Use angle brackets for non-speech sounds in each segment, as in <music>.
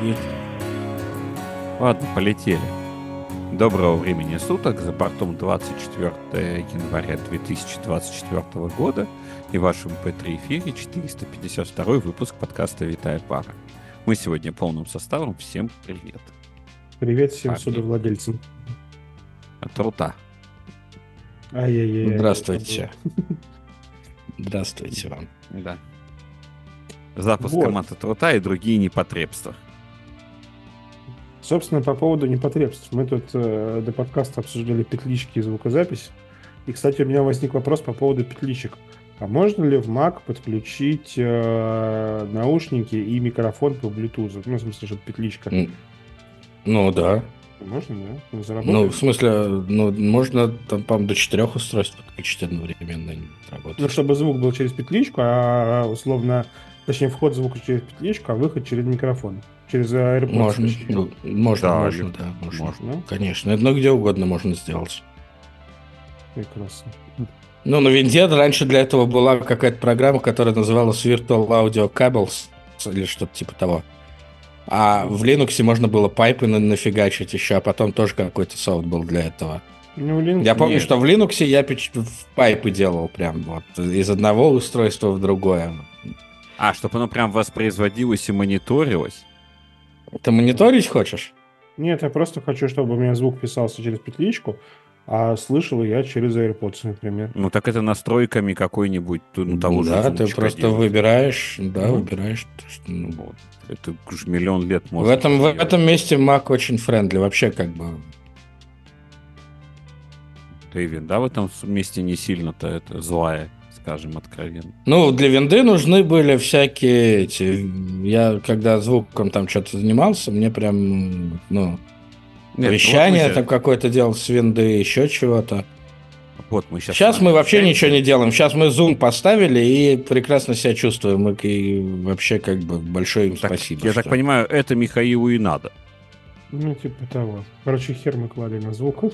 вид. Ладно, полетели. Доброго времени суток. За бортом 24 января 2024 года и вашем P3 эфире 452 выпуск подкаста «Витая пара». Мы сегодня полным составом. Всем привет. Привет всем Парни. судовладельцам. От рута. Ай-яй-яй. Здравствуйте. <laughs> Здравствуйте вам. Да. Запуск вот. команд от рута и другие непотребства. Собственно, по поводу непотребств. Мы тут э, до подкаста обсуждали петлички и звукозапись. И, кстати, у меня возник вопрос по поводу петличек. А можно ли в Mac подключить э, наушники и микрофон по Bluetooth? Ну, в смысле, чтобы петличка. Ну, да. Можно, да? Заработать? Ну, в смысле, ну, можно там, по до четырех устройств подключить одновременно работать. Ну, чтобы звук был через петличку, а условно, точнее, вход звука через петличку, а выход через микрофон. Через AirPods. Можно, ну, можно, да, можно, да, можно. можно. Конечно, это ну, где угодно можно сделать. Прекрасно. Ну, на винде раньше для этого была какая-то программа, которая называлась Virtual Audio Cables или что-то типа того. А в Linux можно было пайпы на нафигачить еще, а потом тоже какой-то софт был для этого. Ну, Linux я помню, нет. что в Linux я в пайпы делал прям вот из одного устройства в другое. А, чтобы оно прям воспроизводилось и мониторилось? Ты мониторить хочешь? Нет, я просто хочу, чтобы у меня звук писался через петличку, а слышал я через AirPods, например. Ну так это настройками какой-нибудь ну, того да, же. Да, ты просто делать. выбираешь, да, ну, выбираешь. Ну, вот. Это уже миллион лет можно. В этом, в этом месте Mac очень френдли, вообще как бы. Дэвид, да, в этом месте не сильно-то это злая, скажем откровенно. Ну, для винды нужны были всякие эти... Я, когда звуком там что-то занимался, мне прям, ну, нет, Вещание вот мы... там какое-то делал с винды, еще чего-то. Вот мы сейчас. Сейчас мы вообще ничего не делаем. Сейчас мы зум поставили и прекрасно себя чувствуем. И вообще как бы большое им так, спасибо. Я что... так понимаю, это Михаилу и надо. Ну, типа того. Короче, хер мы клали на звук. <laughs>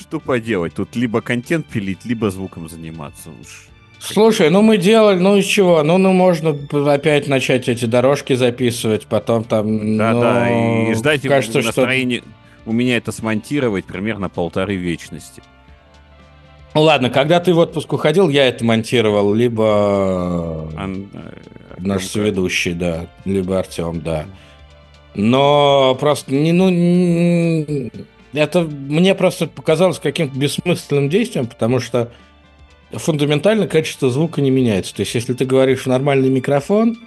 Что поделать? Тут либо контент пилить, либо звуком заниматься. Уж Слушай, ну мы делали, ну из чего? Ну, ну можно опять начать эти дорожки записывать, потом там... Да, ну, да, и ждать кажется, настроение... Что... У меня это смонтировать примерно полторы вечности. Ну ладно, когда ты в отпуск уходил, я это монтировал, либо Ан... Э, наш соведущий, да, либо Артем, да. Но просто не, ну, не... это мне просто показалось каким-то бессмысленным действием, потому что фундаментально качество звука не меняется. То есть, если ты говоришь в нормальный микрофон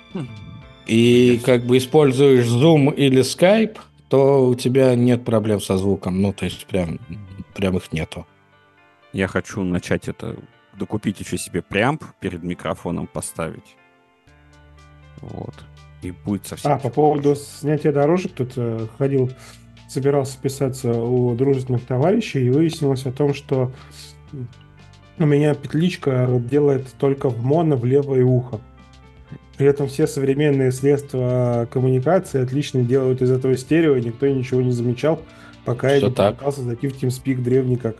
и как бы используешь Zoom или Skype, то у тебя нет проблем со звуком. Ну, то есть, прям, прям их нету. Я хочу начать это, докупить еще себе преамп перед микрофоном поставить. Вот. И будет совсем... А, по поводу снятия дорожек, тут э, ходил, собирался писаться у дружественных товарищей, и выяснилось о том, что у меня петличка делает только в моно в левое ухо. При этом все современные средства коммуникации отлично делают из этого стерео, и никто ничего не замечал, пока Что я не так? пытался зайти в TeamSpeak древний как.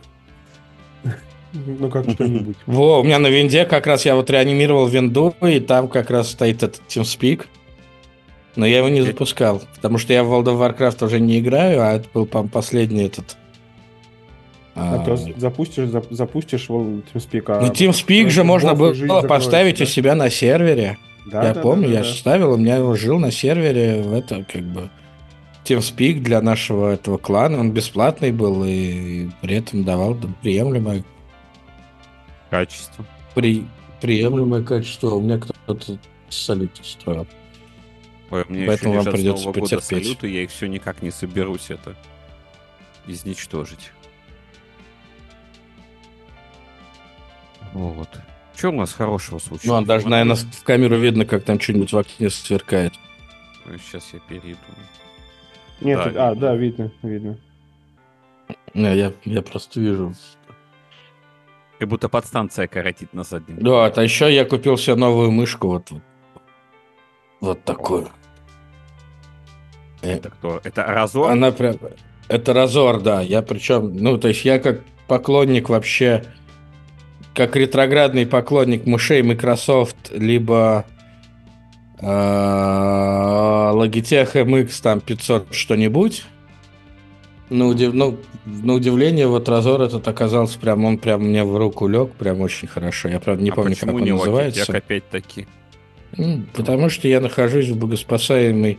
<laughs> Ну, как что-нибудь. Во, у меня на винде как раз я вот реанимировал винду, и там как раз стоит этот TeamSpeak. Но я его не запускал, потому что я в World of Warcraft уже не играю, а это был, по последний этот а, а то запустишь, запустишь TeamSpeak. А ну, TeamSpeak же можно было поставить да? у себя на сервере. Да, я да, помню, да, да, я да. ставил, у меня его жил на сервере в это как бы TeamSpeak для нашего этого клана, он бесплатный был и при этом давал приемлемое качество. При, приемлемое качество. У меня кто-то салют строил. Ой, мне Поэтому вам придется потерпеть. Салюты, я их все никак не соберусь это изничтожить. Вот. Что у нас хорошего случилось? Ну, а даже, наверное, в камеру видно, как там что-нибудь в окне сверкает. Сейчас я перейду. Нет, да, а, да, видно, видно. Не, я, я просто вижу. Как будто подстанция коротит на заднем. Да, а еще я купил себе новую мышку, вот, вот такую. Это кто? Это Разор? Она прям... Это Разор, да. Я причем, ну, то есть я как поклонник вообще как ретроградный поклонник мышей Microsoft, либо Logitech MX там 500 что-нибудь. На, удив... ну, на удивление, вот Разор этот оказался прям, он прям мне в руку лег, прям очень хорошо. Я, правда, не а помню, как он не называется. Logitech опять-таки? Ну, потому что я нахожусь в богоспасаемой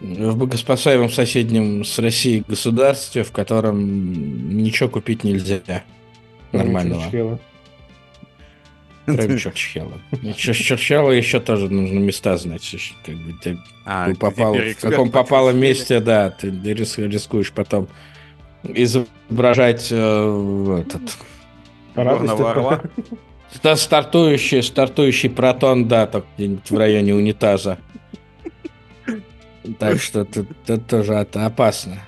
в богоспасаемом соседнем с Россией государстве, в котором ничего купить нельзя нормального. Кроме Чурчхела. Чурчхела еще тоже нужно места знать. Как бы, ты а, попал, в каком попало месте, да, ты рискуешь потом изображать э, этот... Да, <laughs> стартующий, стартующий протон, да, так где-нибудь в районе унитаза. Так что тут тоже это опасно.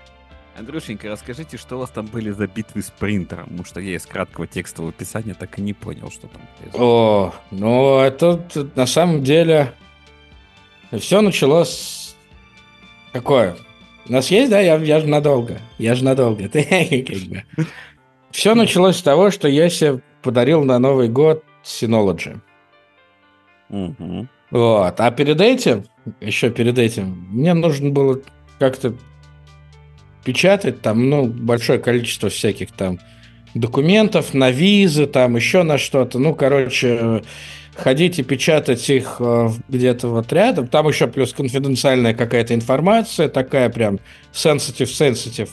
Андрюшенька, расскажите, что у вас там были за битвы с принтером? Потому что я из краткого текстового описания так и не понял, что там. О, ну это на самом деле все началось какое? У нас есть, да? Я, я же надолго. Я же надолго. <laughs> Все началось с того, что я себе подарил на Новый год Synology. Угу. Вот. А перед этим, еще перед этим, мне нужно было как-то печатать там, ну, большое количество всяких там документов на визы, там еще на что-то. Ну, короче, ходить и печатать их э, где-то вот рядом. Там еще плюс конфиденциальная какая-то информация, такая прям sensitive-sensitive.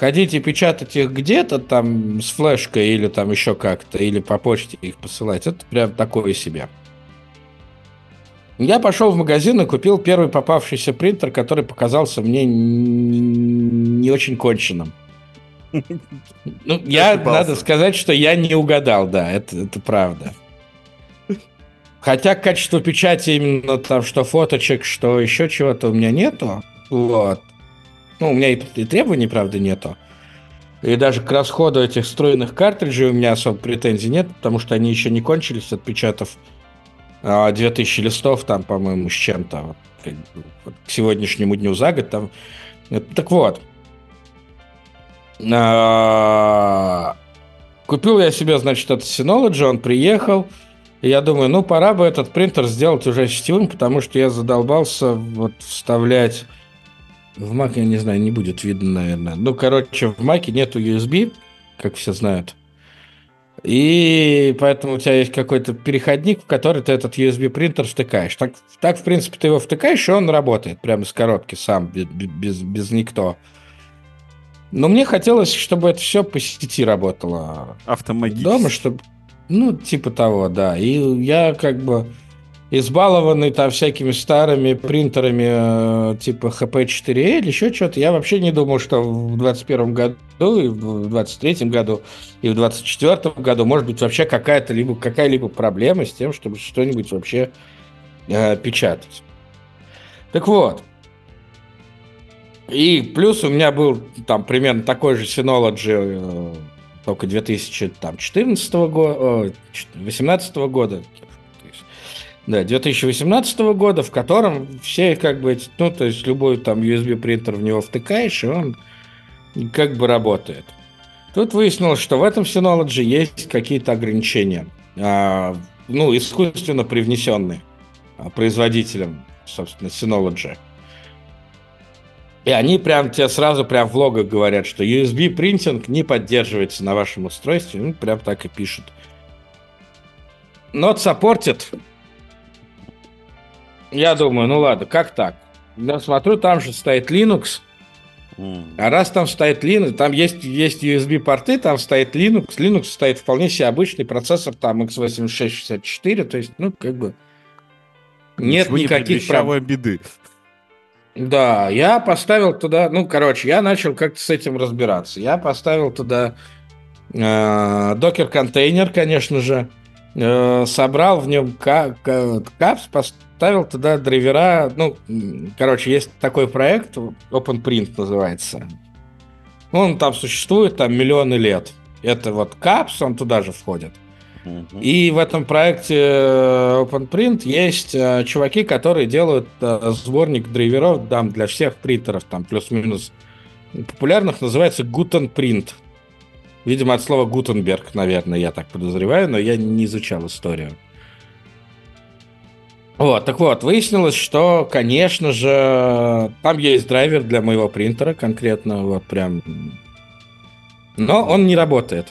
Ходить и печатать их где-то там с флешкой или там еще как-то, или по почте их посылать, это прям такое себе. Я пошел в магазин и купил первый попавшийся принтер, который показался мне не, не очень конченным. <laughs> Ну, я, надо сказать, что я не угадал, да, это, это правда. Хотя качество печати именно там, что фоточек, что еще чего-то у меня нету. Вот. Ну, у меня и, и требований, правда, нету. И даже к расходу этих встроенных картриджей у меня особо претензий нет, потому что они еще не кончились, отпечатав 2000 а, листов там, по-моему, с чем-то. Вот, к сегодняшнему дню за год там. Так вот. А, купил я себе, значит, этот Synology, он приехал. И я думаю, ну, пора бы этот принтер сделать уже сетевым, потому что я задолбался вот вставлять... В Mac, я не знаю, не будет видно, наверное. Ну, короче, в Mac нету USB, как все знают. И поэтому у тебя есть какой-то переходник, в который ты этот USB-принтер втыкаешь. Так, так, в принципе, ты его втыкаешь, и он работает прямо с коробки сам, без, без, без никто. Но мне хотелось, чтобы это все по сети работало. Автоматически. Дома, чтобы... Ну, типа того, да. И я как бы избалованный там всякими старыми принтерами э, типа HP4L или еще что-то, я вообще не думал, что в 2021 году, и в 2023 году, и в 2024 году может быть вообще какая-то либо какая-либо проблема с тем, чтобы что-нибудь вообще э, печатать. Так вот, и плюс у меня был там примерно такой же Synology, э, только 2014 года, 2018 года, да, 2018 года, в котором все как бы, ну, то есть любой там USB принтер в него втыкаешь, и он как бы работает. Тут выяснилось, что в этом Synology есть какие-то ограничения, а, ну, искусственно привнесенные а, производителем, собственно, Synology. И они прям тебе сразу прям в логах говорят, что USB принтинг не поддерживается на вашем устройстве. Ну, прям так и пишут. Not supported я думаю, ну ладно, как так? Я смотрю, там же стоит Linux. А раз там стоит Linux, там есть, есть USB-порты, там стоит Linux. Linux стоит вполне себе обычный процессор, там x86-64, то есть, ну, как бы... Нет Ничего никаких проблем. беды. Да, я поставил туда, ну, короче, я начал как-то с этим разбираться. Я поставил туда э, докер-контейнер, конечно же, э, собрал в нем капс, поставил туда драйвера. Ну, короче, есть такой проект, OpenPrint называется. Он там существует там миллионы лет. Это вот капс, он туда же входит. И в этом проекте э, OpenPrint есть э, чуваки, которые делают э, сборник драйверов там, для всех принтеров, там плюс-минус популярных, называется Gutenprint. Видимо, от слова Гутенберг, наверное, я так подозреваю, но я не изучал историю. Вот, так вот, выяснилось, что, конечно же, там есть драйвер для моего принтера конкретно, вот прям. Но он не работает.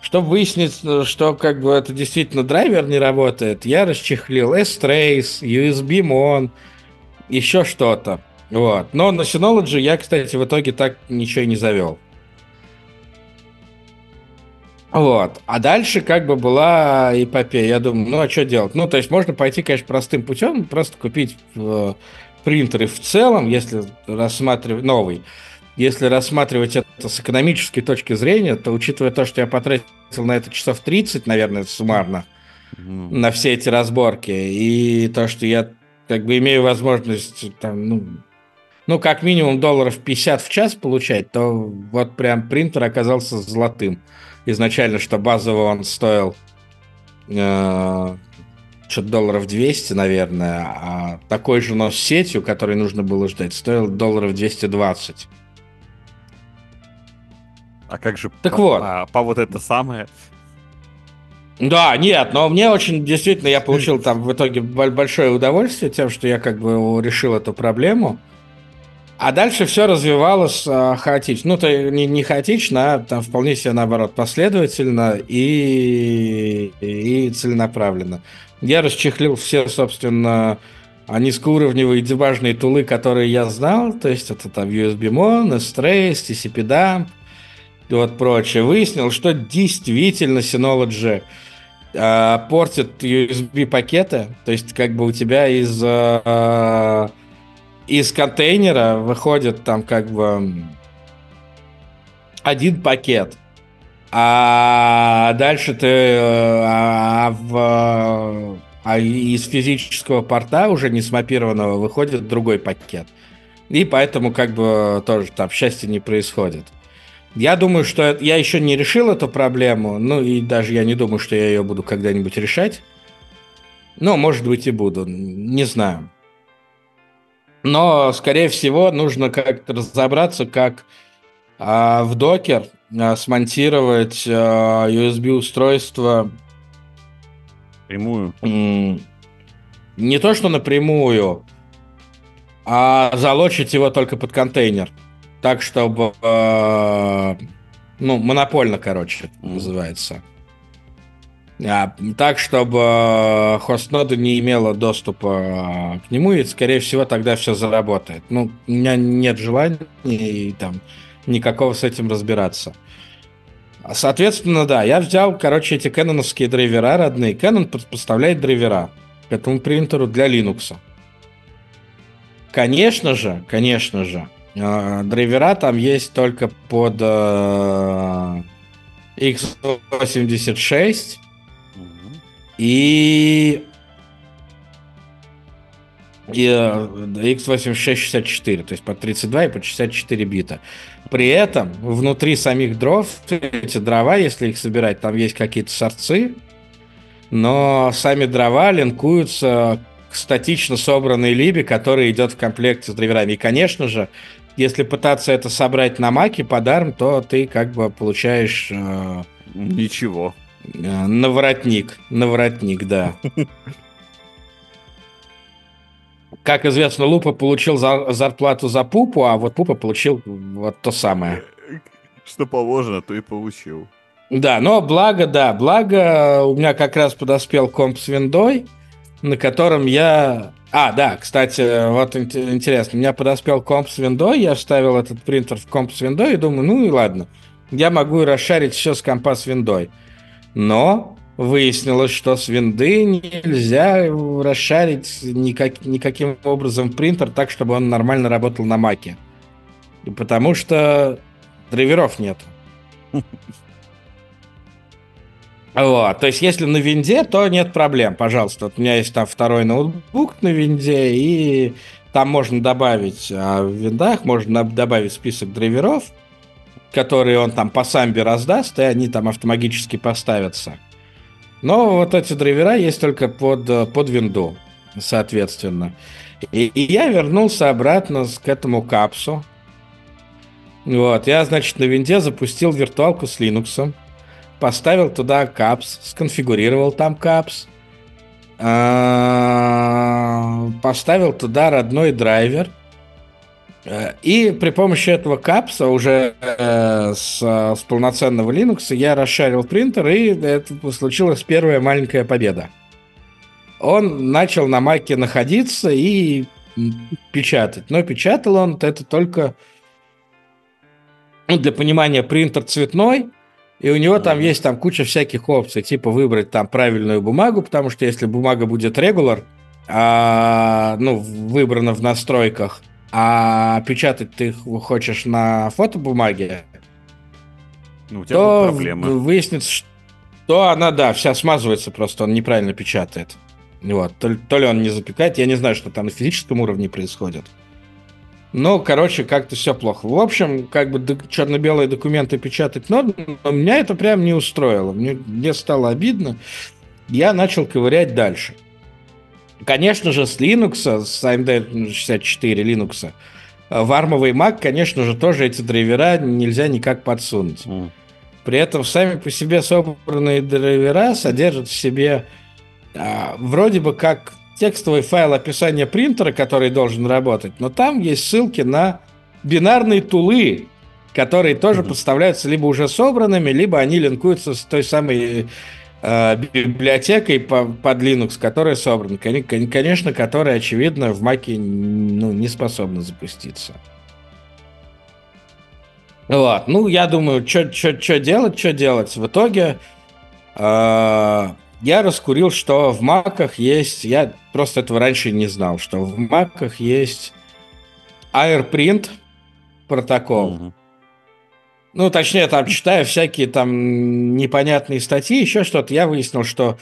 Чтобы выяснить, что как бы это действительно драйвер не работает, я расчехлил S-Trace, USB-Mon, еще что-то. Вот. Но на Synology я, кстати, в итоге так ничего и не завел. Вот. А дальше как бы была эпопея. Я думаю, ну а что делать? Ну, то есть можно пойти, конечно, простым путем, просто купить э, принтеры в целом, если рассматривать новый. Если рассматривать это с экономической точки зрения, то учитывая то, что я потратил на это часов 30, наверное, суммарно, mm. на все эти разборки, и то, что я как бы имею возможность там, ну, ну, как минимум долларов 50 в час получать, то вот прям принтер оказался золотым изначально, что базово он стоил э, что-то долларов 200, наверное, а такой же, но с сетью, который нужно было ждать, стоил долларов 220. А как же так по, вот. А, по вот это самое? Да, нет, но мне очень, действительно, я получил <laughs> там в итоге большое удовольствие тем, что я как бы решил эту проблему. А дальше все развивалось а, хаотично. Ну, то не, не хаотично, а там вполне себе наоборот последовательно и, и целенаправленно. Я расчехлил все, собственно, низкоуровневые дебажные тулы, которые я знал. То есть это там USB-Mon, S-Trace, TCP-Dump и вот прочее. Выяснил, что действительно Synology э, портит USB-пакеты. То есть как бы у тебя из... Э, из контейнера выходит там как бы один пакет, а дальше ты а, в, а из физического порта уже не смапированного выходит другой пакет. И поэтому как бы тоже там счастья не происходит. Я думаю, что я еще не решил эту проблему, ну и даже я не думаю, что я ее буду когда-нибудь решать. Но, может быть, и буду, не знаю. Но, скорее всего, нужно как-то разобраться, как а, в докер а, смонтировать а, USB-устройство прямую. Не то, что напрямую, а залочить его только под контейнер. Так, чтобы... Э, ну, монопольно, короче, называется. А, так, чтобы э, хостнода не имела доступа э, к нему, и, скорее всего, тогда все заработает. Ну, у меня нет желания и там никакого с этим разбираться. Соответственно, да, я взял, короче, эти кэноновские драйвера родные. Canon поставляет драйвера к этому принтеру для Linux. Конечно же, конечно же, э, драйвера там есть только под x86, и и x86-64, то есть по 32 и по 64 бита. При этом внутри самих дров, эти дрова, если их собирать, там есть какие-то сорцы, но сами дрова линкуются к статично собранной либе, которая идет в комплекте с драйверами. И, конечно же, если пытаться это собрать на маке под ARM, то ты как бы получаешь... Э, Ничего. Э, наворотник. Наворотник, да. Как известно, Лупа получил за, зарплату за Пупу, а вот Пупа получил вот то самое. Что положено, то и получил. Да, но благо, да, благо у меня как раз подоспел комп с виндой, на котором я... А, да, кстати, вот интересно, у меня подоспел комп с виндой, я вставил этот принтер в комп с виндой и думаю, ну и ладно, я могу расшарить все с компа с виндой. Но выяснилось, что с винды нельзя расшарить никак, никаким образом принтер так, чтобы он нормально работал на маке. Потому что драйверов нет. <laughs> Вот, то есть, если на винде, то нет проблем, пожалуйста. Вот у меня есть там второй ноутбук на винде, и там можно добавить, а в виндах можно добавить список драйверов, которые он там по самбе раздаст, и они там автоматически поставятся. Но вот эти драйвера есть только под, под винду, соответственно. И, и я вернулся обратно к этому капсу. Вот, я, значит, на винде запустил виртуалку с Linux, поставил туда капс, сконфигурировал там капс, а, поставил туда родной драйвер, э, и при помощи этого капса уже э, с, с полноценного Linux я расшарил принтер, и это случилась первая маленькая победа. Он начал на маке находиться и печатать. Но печатал он это только ну, для понимания принтер цветной, и у него там есть там куча всяких опций, типа выбрать там правильную бумагу, потому что если бумага будет регуляр, а, ну, выбрана в настройках, а печатать ты хочешь на фотобумаге, ну, у тебя то проблема. выяснится, что она, да, вся смазывается просто, он неправильно печатает. Вот. То, то ли он не запекает, я не знаю, что там на физическом уровне происходит. Ну, короче, как-то все плохо. В общем, как бы черно-белые документы печатать но, но меня это прям не устроило. Мне, мне стало обидно. Я начал ковырять дальше. Конечно же, с Linux, с AMD 64 Linux, в армовый Mac, конечно же, тоже эти драйвера нельзя никак подсунуть. Mm. При этом сами по себе собранные драйвера содержат в себе а, вроде бы как текстовый файл описания принтера, который должен работать, но там есть ссылки на бинарные тулы, которые тоже mm-hmm. подставляются либо уже собранными, либо они линкуются с той самой библиотекой по, под Linux, которая собрана. Конечно, которая, очевидно, в Mac ну, не способна запуститься. Вот. Ну, я думаю, что делать, что делать. В итоге э, я раскурил, что в маках есть, я просто этого раньше не знал, что в маках есть AirPrint протокол. Угу. Ну, точнее, там читая всякие там непонятные статьи, еще что-то, я выяснил, что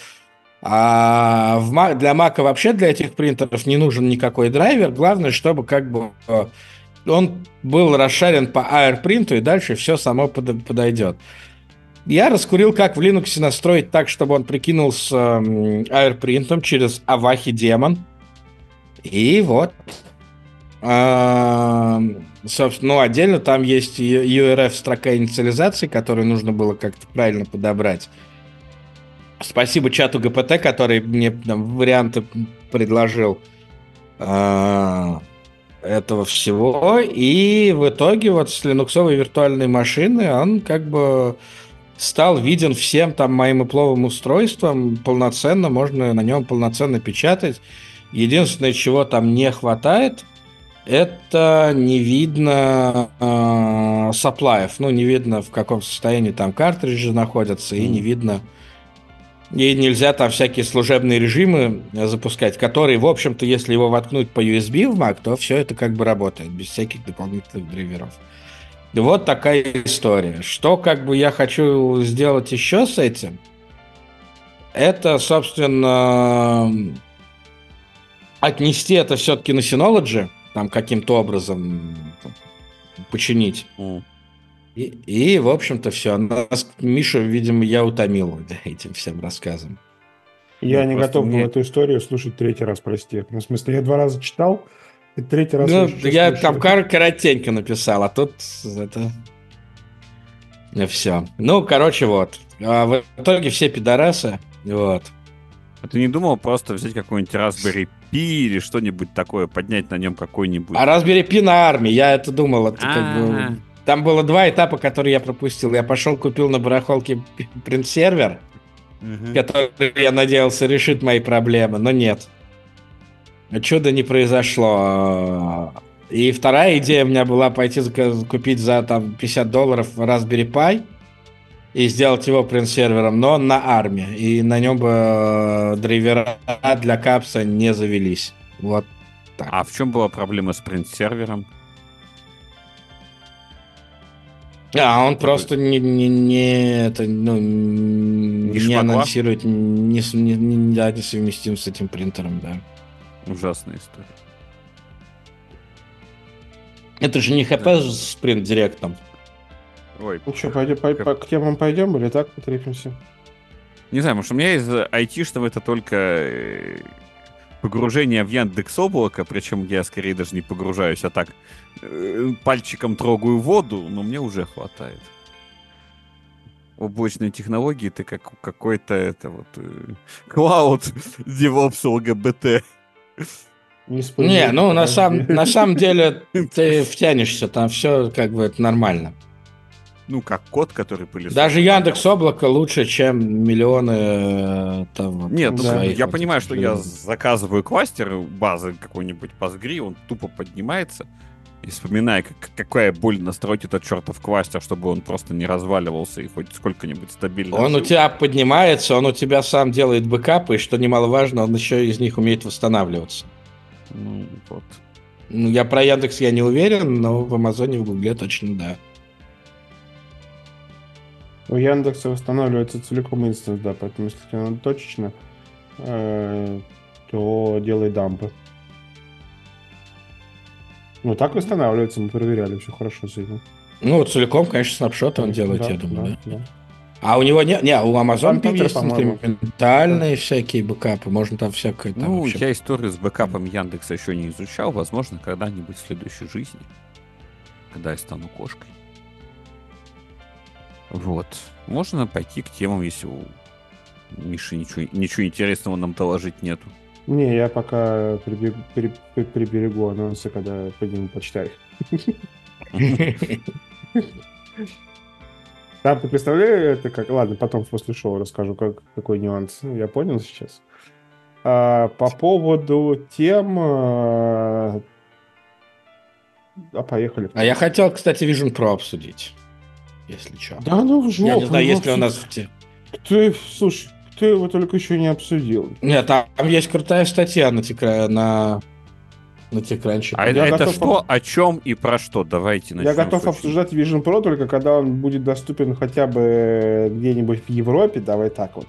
а в Mac, для Mac вообще для этих принтеров не нужен никакой драйвер. Главное, чтобы как бы э, он был расшарен по AirPrint, и дальше все само под, подойдет. Я раскурил, как в Linux настроить так, чтобы он прикинулся AirPrint через Avahi Демон. И вот. Собственно, ну, отдельно там есть URF строка инициализации, которую нужно было как-то правильно подобрать. Спасибо чату ГПТ, который мне там, варианты предложил а, этого всего. И в итоге вот с линуксовой виртуальной машины он как бы стал виден всем там моим ипловым устройством полноценно, можно на нем полноценно печатать. Единственное, чего там не хватает, это не видно э, саплаев, ну, не видно, в каком состоянии там картриджи находятся, mm. и не видно, и нельзя там всякие служебные режимы запускать, которые, в общем-то, если его воткнуть по USB в Mac, то все это как бы работает, без всяких дополнительных драйверов. Вот такая история. Что как бы я хочу сделать еще с этим? Это, собственно, отнести это все-таки на Synology, там каким-то образом починить. Mm. И, и, в общем-то, все. Нас, Миша, видимо, я утомил этим всем рассказом. Я ну, не готов мне... был эту историю слушать третий раз, прости. Ну, в смысле, я два раза читал, и третий раз... Ну, я там кор- коротенько написал, а тут это... Все. Ну, короче, вот. А в итоге все пидорасы. Вот. А ты не думал просто взять какой-нибудь Raspberry Pi или что-нибудь такое, поднять на нем какой-нибудь... А Raspberry Pi на армии, я это думал. Это как бы... Там было два этапа, которые я пропустил. Я пошел, купил на барахолке принт-сервер, который, я надеялся, решит мои проблемы, но нет чудо не произошло. И вторая идея у меня была пойти купить за там 50 долларов Raspberry Pi и сделать его принт-сервером, но на армии. И на нем бы э, драйвера для капса не завелись. Вот так. А в чем была проблема с принт-сервером? А, он это просто не, не, не, это, ну, не, не анонсирует, не, не, не, да, не совместим с этим принтером, да. Ужасная история. Это же не ХП да. с принт директом. Ой. Ну что, пойдем, по, по, к темам пойдем или так потрепимся? Не знаю, может, у меня из айтишного это только э, погружение в Яндекс облако, причем я скорее даже не погружаюсь, а так э, пальчиком трогаю воду, но мне уже хватает. облачной технологии ты как какой-то это вот клауд DevOps ЛГБТ. Не, не ну на, сам, на самом деле ты втянешься, там все как бы это нормально. Ну, как код, который пылесос. Даже Яндекс Облако лучше, чем миллионы э, там. Нет, ну, да. я вот понимаю, что я заказываю кластер базы какой-нибудь Postgre, он тупо поднимается. И вспоминая, как, какая боль настроить этот чертов кластер, чтобы он просто не разваливался и хоть сколько-нибудь стабильно. Он жил. у тебя поднимается, он у тебя сам делает бэкапы, и что немаловажно, он еще из них умеет восстанавливаться. Ну, вот. Ну, я про Яндекс я не уверен, но в Амазоне, в Гугле точно да. У Яндекса восстанавливается целиком инстанс, да, поэтому если тебе надо точечно, э, то делай дампы. Ну, так восстанавливается, мы проверяли, все хорошо с этим. Ну, целиком, конечно, снапшоты он делает, да, я думаю, да? да? да. А у него нет, не, у Amazon там есть инкрементальные да. всякие бэкапы, можно там всякое. Там ну, вообще... я историю с бэкапом Яндекса еще не изучал, возможно, когда-нибудь в следующей жизни, когда я стану кошкой. Вот. Можно пойти к темам, если у Миши ничего, ничего интересного нам доложить нету. Не, я пока прибег, при, при, приберегу анонсы, когда подниму почтарь. Да, ты представляешь, это как... Ладно, потом после шоу расскажу, как, какой нюанс. Ну, я понял сейчас. А, по поводу тем... А, а поехали. А я хотел, кстати, Vision Pro обсудить, если что. Да, ну, жопу, Я не знаю, ну, есть ли у нас... Ты, слушай, ты его только еще не обсудил. Нет, там, там есть крутая статья на, текра... на... на текранчике. А я это готов... что, о чем и про что? Давайте начнем. Я готов обсуждать Vision Pro только когда он будет доступен хотя бы где-нибудь в Европе, давай так вот.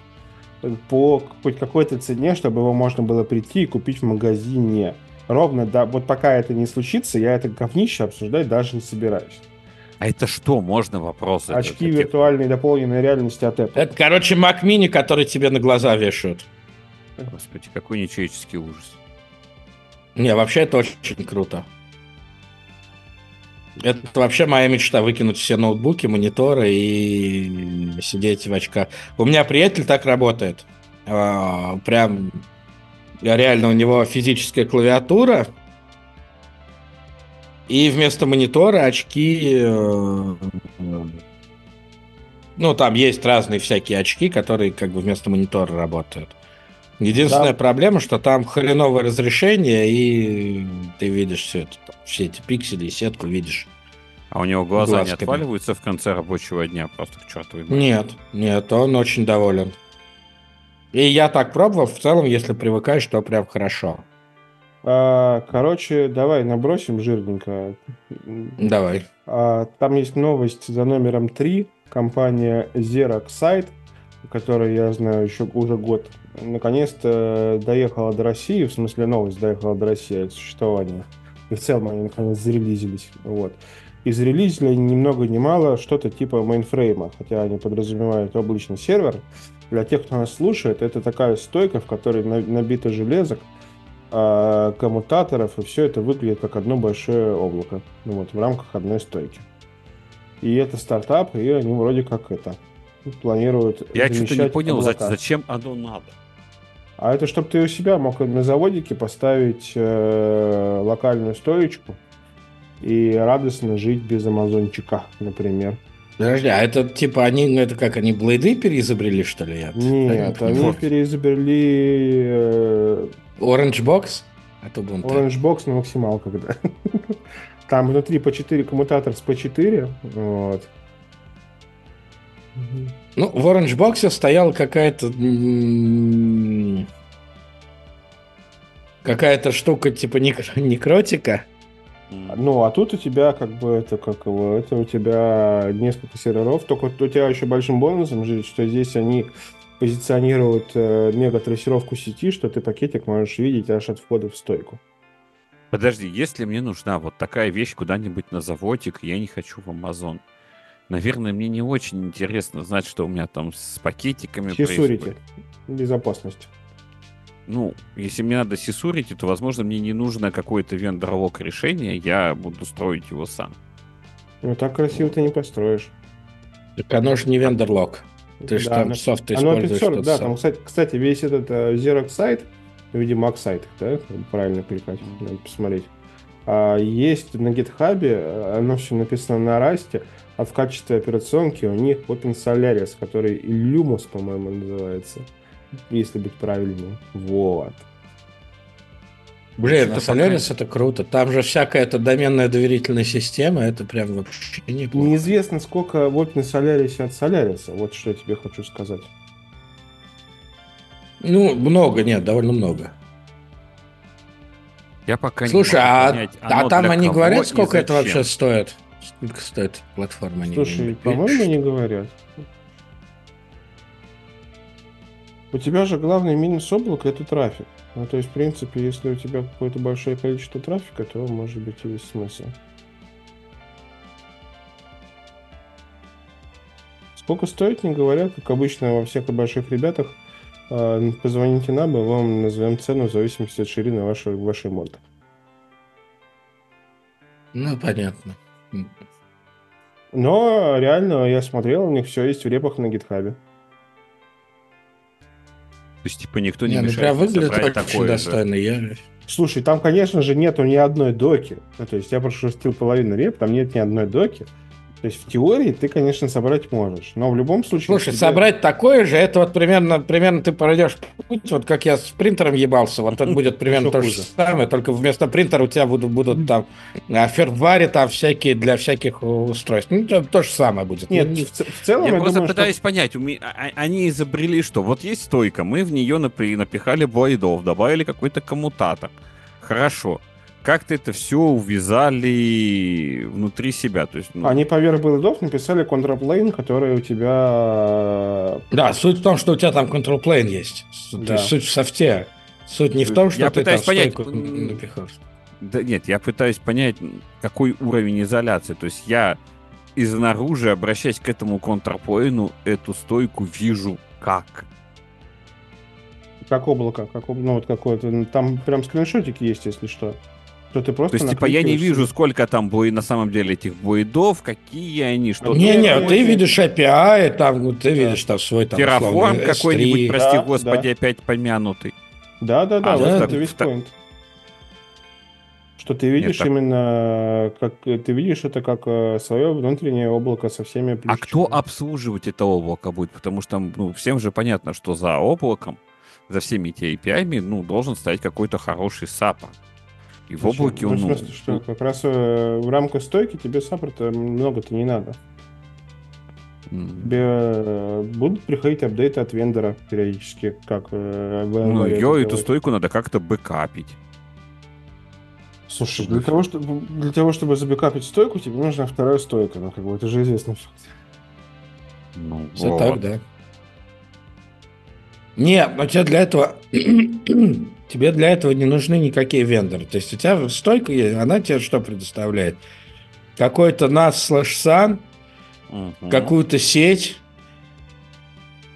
По хоть какой-то цене, чтобы его можно было прийти и купить в магазине. Ровно, да, вот пока это не случится, я это говнище обсуждать даже не собираюсь. А это что? Можно вопросы? Очки это, виртуальной дополненной реальности от Apple. Это, короче, Mac Mini, который тебе на глаза вешают. Господи, какой нечеловеческий ужас. Не, вообще это очень круто. Это вообще моя мечта выкинуть все ноутбуки, мониторы и сидеть в очках. У меня приятель так работает. А, прям реально у него физическая клавиатура, и вместо монитора очки... Э, ну, там есть разные всякие очки, которые как бы вместо монитора работают. Единственная да. проблема, что там хреновое разрешение, и ты видишь все это, все эти пиксели и сетку видишь. А у него глаза глазками. не отваливаются в конце рабочего дня, просто к чертовой Нет, нет, он очень доволен. И я так пробовал, в целом, если привыкаешь, то прям хорошо. А, короче, давай набросим жирненько. Давай. А, там есть новость за номером 3. Компания Xerox Site, которую я знаю еще уже год, наконец-то доехала до России, в смысле новость доехала до России от существования. И в целом они наконец зарелизились. Вот. И зарелизили ни много ни мало что-то типа мейнфрейма, хотя они подразумевают облачный сервер. Для тех, кто нас слушает, это такая стойка, в которой набито железо, э, коммутаторов, и все это выглядит как одно большое облако ну, вот, в рамках одной стойки. И это стартап, и они вроде как это планируют Я что-то не понял, облака. зачем оно надо? А это чтобы ты у себя мог на заводике поставить э, локальную стоечку и радостно жить без амазончика, например. Подожди, а это типа они, ну это как, они блейды переизобрели, что ли? Я Нет, они вот. переизобрели... Э, Orange Box? Это Ubuntu. Orange Box на максималках, да. Там внутри по 4 коммутатор с P4. Вот. Ну, в Orange Box стояла какая-то какая-то штука типа <laughs> некротика. Ну, а тут у тебя как бы это как его, это у тебя несколько серверов, только у тебя еще большим бонусом жить, что здесь они позиционируют э, мега-трассировку сети, что ты пакетик можешь видеть аж от входа в стойку. Подожди, если мне нужна вот такая вещь куда-нибудь на заводик, я не хочу в Amazon. Наверное, мне не очень интересно знать, что у меня там с пакетиками Security. Безопасность ну, если мне надо сисурить, то, возможно, мне не нужно какое-то вендорлок решение, я буду строить его сам. Ну, так красиво ты не построишь. Так оно же не вендор-лог. Ты же там софт используешь. Оно да, там, кстати, кстати, весь этот uh, Xerox сайт, видимо, сайт, да, правильно кликать, надо посмотреть. А, есть на GitHub, э, оно все написано на расте, а в качестве операционки у них Open Solaris, который Illumos, по-моему, называется, если быть правильнее. Вот. Блин, это Solaris это круто. Там же всякая эта доменная доверительная система, это прям вообще неплохо. Неизвестно, сколько в Open Solaris от Solaris. Вот что я тебе хочу сказать. Ну, много, нет, довольно много. Я пока Слушай, не а, понять, а там они говорят, сколько это вообще стоит? Сколько стоит платформа? Слушай, по-моему, не говорят. У тебя же главный минус облака это трафик. Ну, то есть, в принципе, если у тебя какое-то большое количество трафика, то может быть и весь смысл. Сколько стоит, не говорят. Как обычно во всех больших ребятах, э, позвоните нам, и вам назовем цену в зависимости от ширины вашей, вашей моды. Ну, понятно. Но реально, я смотрел, у них все есть в репах на гитхабе. То есть, типа, никто не, не ну, мешает ну, выглядит очень такое достойно. Я... Слушай, там, конечно же, нету ни одной доки. Ну, то есть я прошерстил половину реп, там нет ни одной доки. То есть в теории ты, конечно, собрать можешь, но в любом случае... Слушай, тебе... собрать такое же, это вот примерно, примерно ты пройдешь путь, вот как я с принтером ебался, вот это будет <laughs> примерно то же самое, только вместо принтера у тебя будут, будут там фервари там всякие для всяких устройств. Ну, то же самое будет. Нет, в, в целом я, я просто думаю, пытаюсь что... понять, а, а, они изобрели что? Вот есть стойка, мы в нее напихали блайдов, добавили какой-то коммутатор. Хорошо как-то это все увязали внутри себя. То есть, ну... Они поверх билдов написали контраплейн, который у тебя... Да, суть в том, что у тебя там plane есть. Да. То есть суть в софте. Суть не в том, что я ты пытаюсь там понять... напихаешь. Да нет, я пытаюсь понять, какой уровень изоляции. То есть я изнаружи, обращаясь к этому контрплейну, эту стойку вижу как? Как облако, как, ну вот какое-то, там прям скриншотики есть, если что. То ты просто То есть, типа, я не вижу, сколько там будет на самом деле этих буидов, какие они, что Не-не, ты видишь API, там, ты видишь там свой там... Какой-нибудь, прости да, господи, да. опять помянутый. Да-да-да, а, вот да, это весь point. Что ты видишь Нет, именно, как ты видишь это как э, свое внутреннее облако со всеми плюшечками. А кто обслуживать это облако будет? Потому что ну, всем же понятно, что за облаком, за всеми эти API, ну, должен стоять какой-то хороший саппорт. И в облаке он... Ну, в смысле, что как раз э, в рамках стойки тебе саппорта много-то не надо. Mm. Тебе э, будут приходить апдейты от вендора периодически, как э, Ну, ее эту стойку надо как-то бэкапить. Слушай, для того, чтобы, для того, чтобы забэкапить стойку, тебе нужна вторая стойка. Ну, как бы это же известный факт. Ну, Все вот. так, да. Нет, но тебе для этого <clears throat> тебе для этого не нужны никакие вендоры. То есть у тебя стойка есть, она тебе что предоставляет? Какой-то NAS слэш угу. какую-то сеть,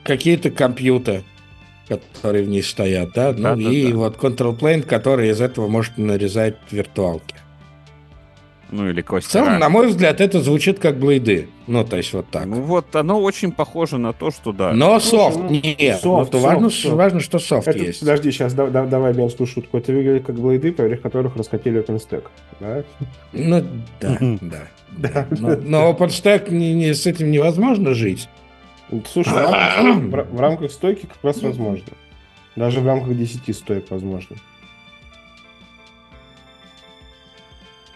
какие-то компьютеры, которые в ней стоят, да, ну да, и да. вот control plane, который из этого может нарезать виртуалки. Ну или кости. В целом, на мой взгляд, это звучит как блейды. Ну, то есть вот так. Ну вот, оно очень похоже на то, что да. Но софт, ну, нет. Софт, вот важно, софт. важно, что софт это, есть. Подожди, сейчас да, да, давай белскую шутку. Это выглядит как блейды, поверх которых раскатили OpenStack. Да? Ну, да, да. да. Но, но OpenStack не, не, с этим невозможно жить. Слушай, в, в рамках стойки как раз возможно. Даже в рамках 10 стоек возможно.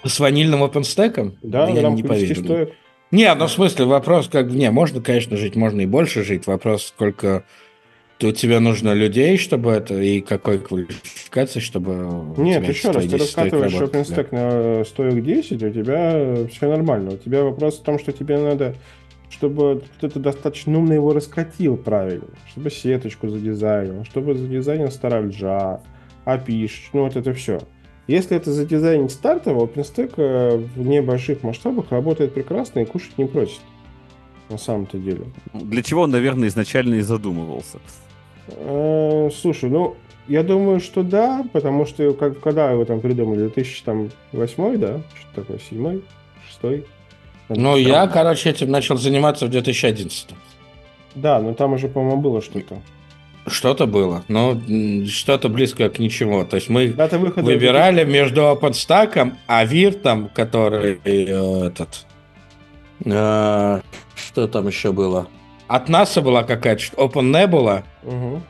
С ванильным OpenStack? Да, я не поверю. Стоит. Не, ну в смысле вопрос как... Не, можно, конечно, жить, можно и больше жить. Вопрос, сколько у тебя нужно людей, чтобы это, и какой квалификации, чтобы... Нет, еще раз, ты раскатываешь OpenStack да. на стоек 10, у тебя все нормально. У тебя вопрос в том, что тебе надо, чтобы кто-то достаточно умно его раскатил правильно, чтобы сеточку задизайнил, чтобы задизайнил старальджа, API, ну вот это все. Если это задизайнить стартово, OpenStack э, в небольших масштабах работает прекрасно и кушать не просит. На самом-то деле. Для чего он, наверное, изначально и задумывался? Э, слушай, ну, я думаю, что да, потому что как, когда его там придумали, 2008, да? Что такое, 7 6 Ну, я, короче, этим начал заниматься в 2011. Да, но там уже, по-моему, было что-то. Что-то было, но что-то близкое к ничему. То есть мы выбирали между OpenStack, Авиртом, который э, этот... Э, что там еще было? От НАСА была какая-то, Open Nebula. Угу.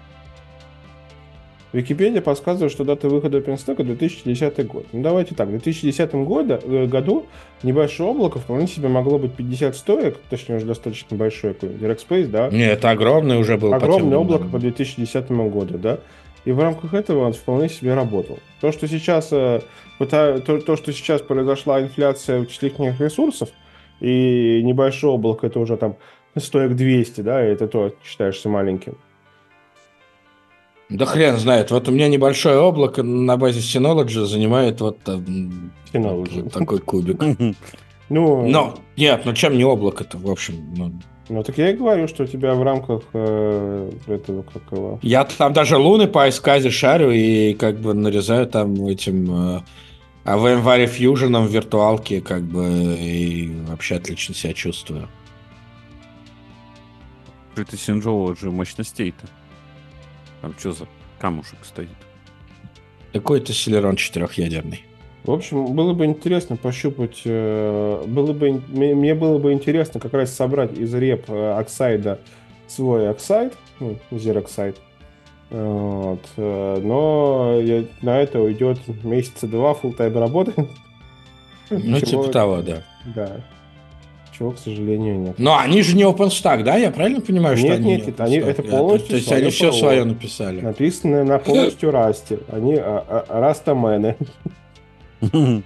Википедия подсказывает, что дата выхода OpenStack 2010 год. Ну давайте так, в 2010 года, э, году небольшое облако вполне себе могло быть 50 стоек, точнее уже достаточно большое, какой-нибудь Rackspace, да? Не, это огромное уже было. Огромное по облако по 2010 году, да? И в рамках этого он вполне себе работал. То, что сейчас, э, то, то, что сейчас произошла инфляция вычислительных ресурсов, и небольшое облако, это уже там стоек 200, да, и это то считаешься маленьким. Да хрен знает. Вот у меня небольшое облако на базе Synology занимает вот, Synology. вот такой кубик. <laughs> Ну, Но, нет, ну чем не облако-то, в общем. Ну, ну, так я и говорю, что у тебя в рамках э, этого какого. Я там даже луны по эсказе шарю и как бы нарезаю там этим э, а в VMware Fusion в виртуалке как бы и вообще отлично себя чувствую. Это Synology мощностей-то? Там что за камушек стоит? Какой-то Селерон четырехъядерный. В общем, было бы интересно пощупать, э, было бы, мне было бы интересно как раз собрать из реп э, оксайда свой оксайд, ну, зерооксайд, вот. Э, но я, на это уйдет месяца два full тайм работы. Ну, типа того, да. Да. Чего, к сожалению, нет. Но они же не OpenStack, да? Я правильно понимаю, нет, что они нет, нет, они это полностью. То есть они все свое написали. Написано на полностью расте. Они а, а, растамены. <laughs>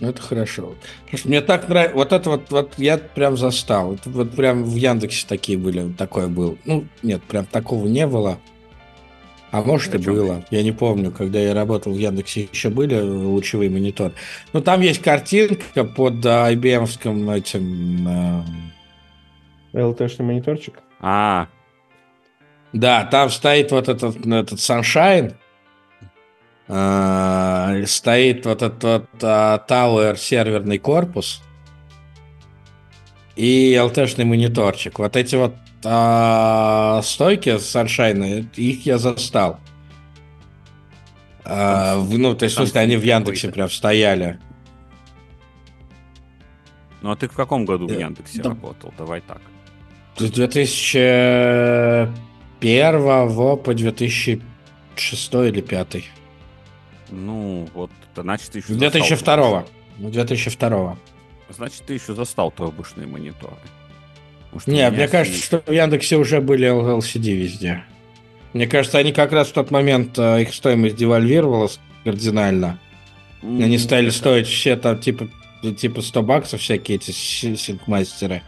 Ну, это хорошо. Что мне так нравится. Вот это вот, вот я прям застал. Это вот прям в Яндексе такие были, такое был. Ну, нет, прям такого не было. А может и было. Я не помню, когда я работал в Яндексе, еще были лучевые мониторы. Но там есть картинка под IBM-ским этим... Э... LT-шный мониторчик? А, да, там стоит вот этот, этот Sunshine, э, стоит вот этот вот, э, Tower серверный корпус и LT-шный мониторчик. Вот эти вот а, стойки Sunshine, их я застал. А, ну, то есть, в смысле, они в Яндексе прям стояли. Ну, а ты в каком году в Яндексе да. работал? Давай так. С 2001 по 2006 или 2005. Ну, вот, значит, ты еще... 2002. 2002. Значит, ты еще застал трубушные мониторы. Не, мне кажется, что в Яндексе уже были LCD везде. Мне кажется, они как раз в тот момент э, их стоимость девальвировалась кардинально. Mm-hmm. Они стали стоить все там типа типа 100 баксов всякие эти синкмастеры.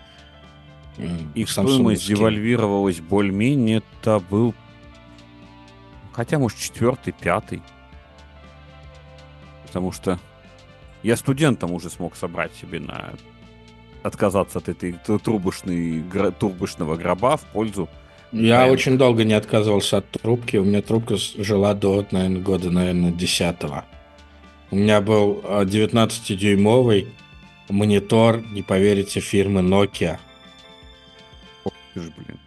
Их стоимость девальвировалась более-менее. Это был... Хотя, может, четвертый, пятый. Потому что я студентом уже смог собрать себе на отказаться от этой трубочной, трубочного гроба в пользу я Правильно. очень долго не отказывался от трубки. У меня трубка жила до, наверное, года, наверное, 10 -го. У меня был 19-дюймовый монитор, не поверите, фирмы Nokia. Ох ты ж, блин.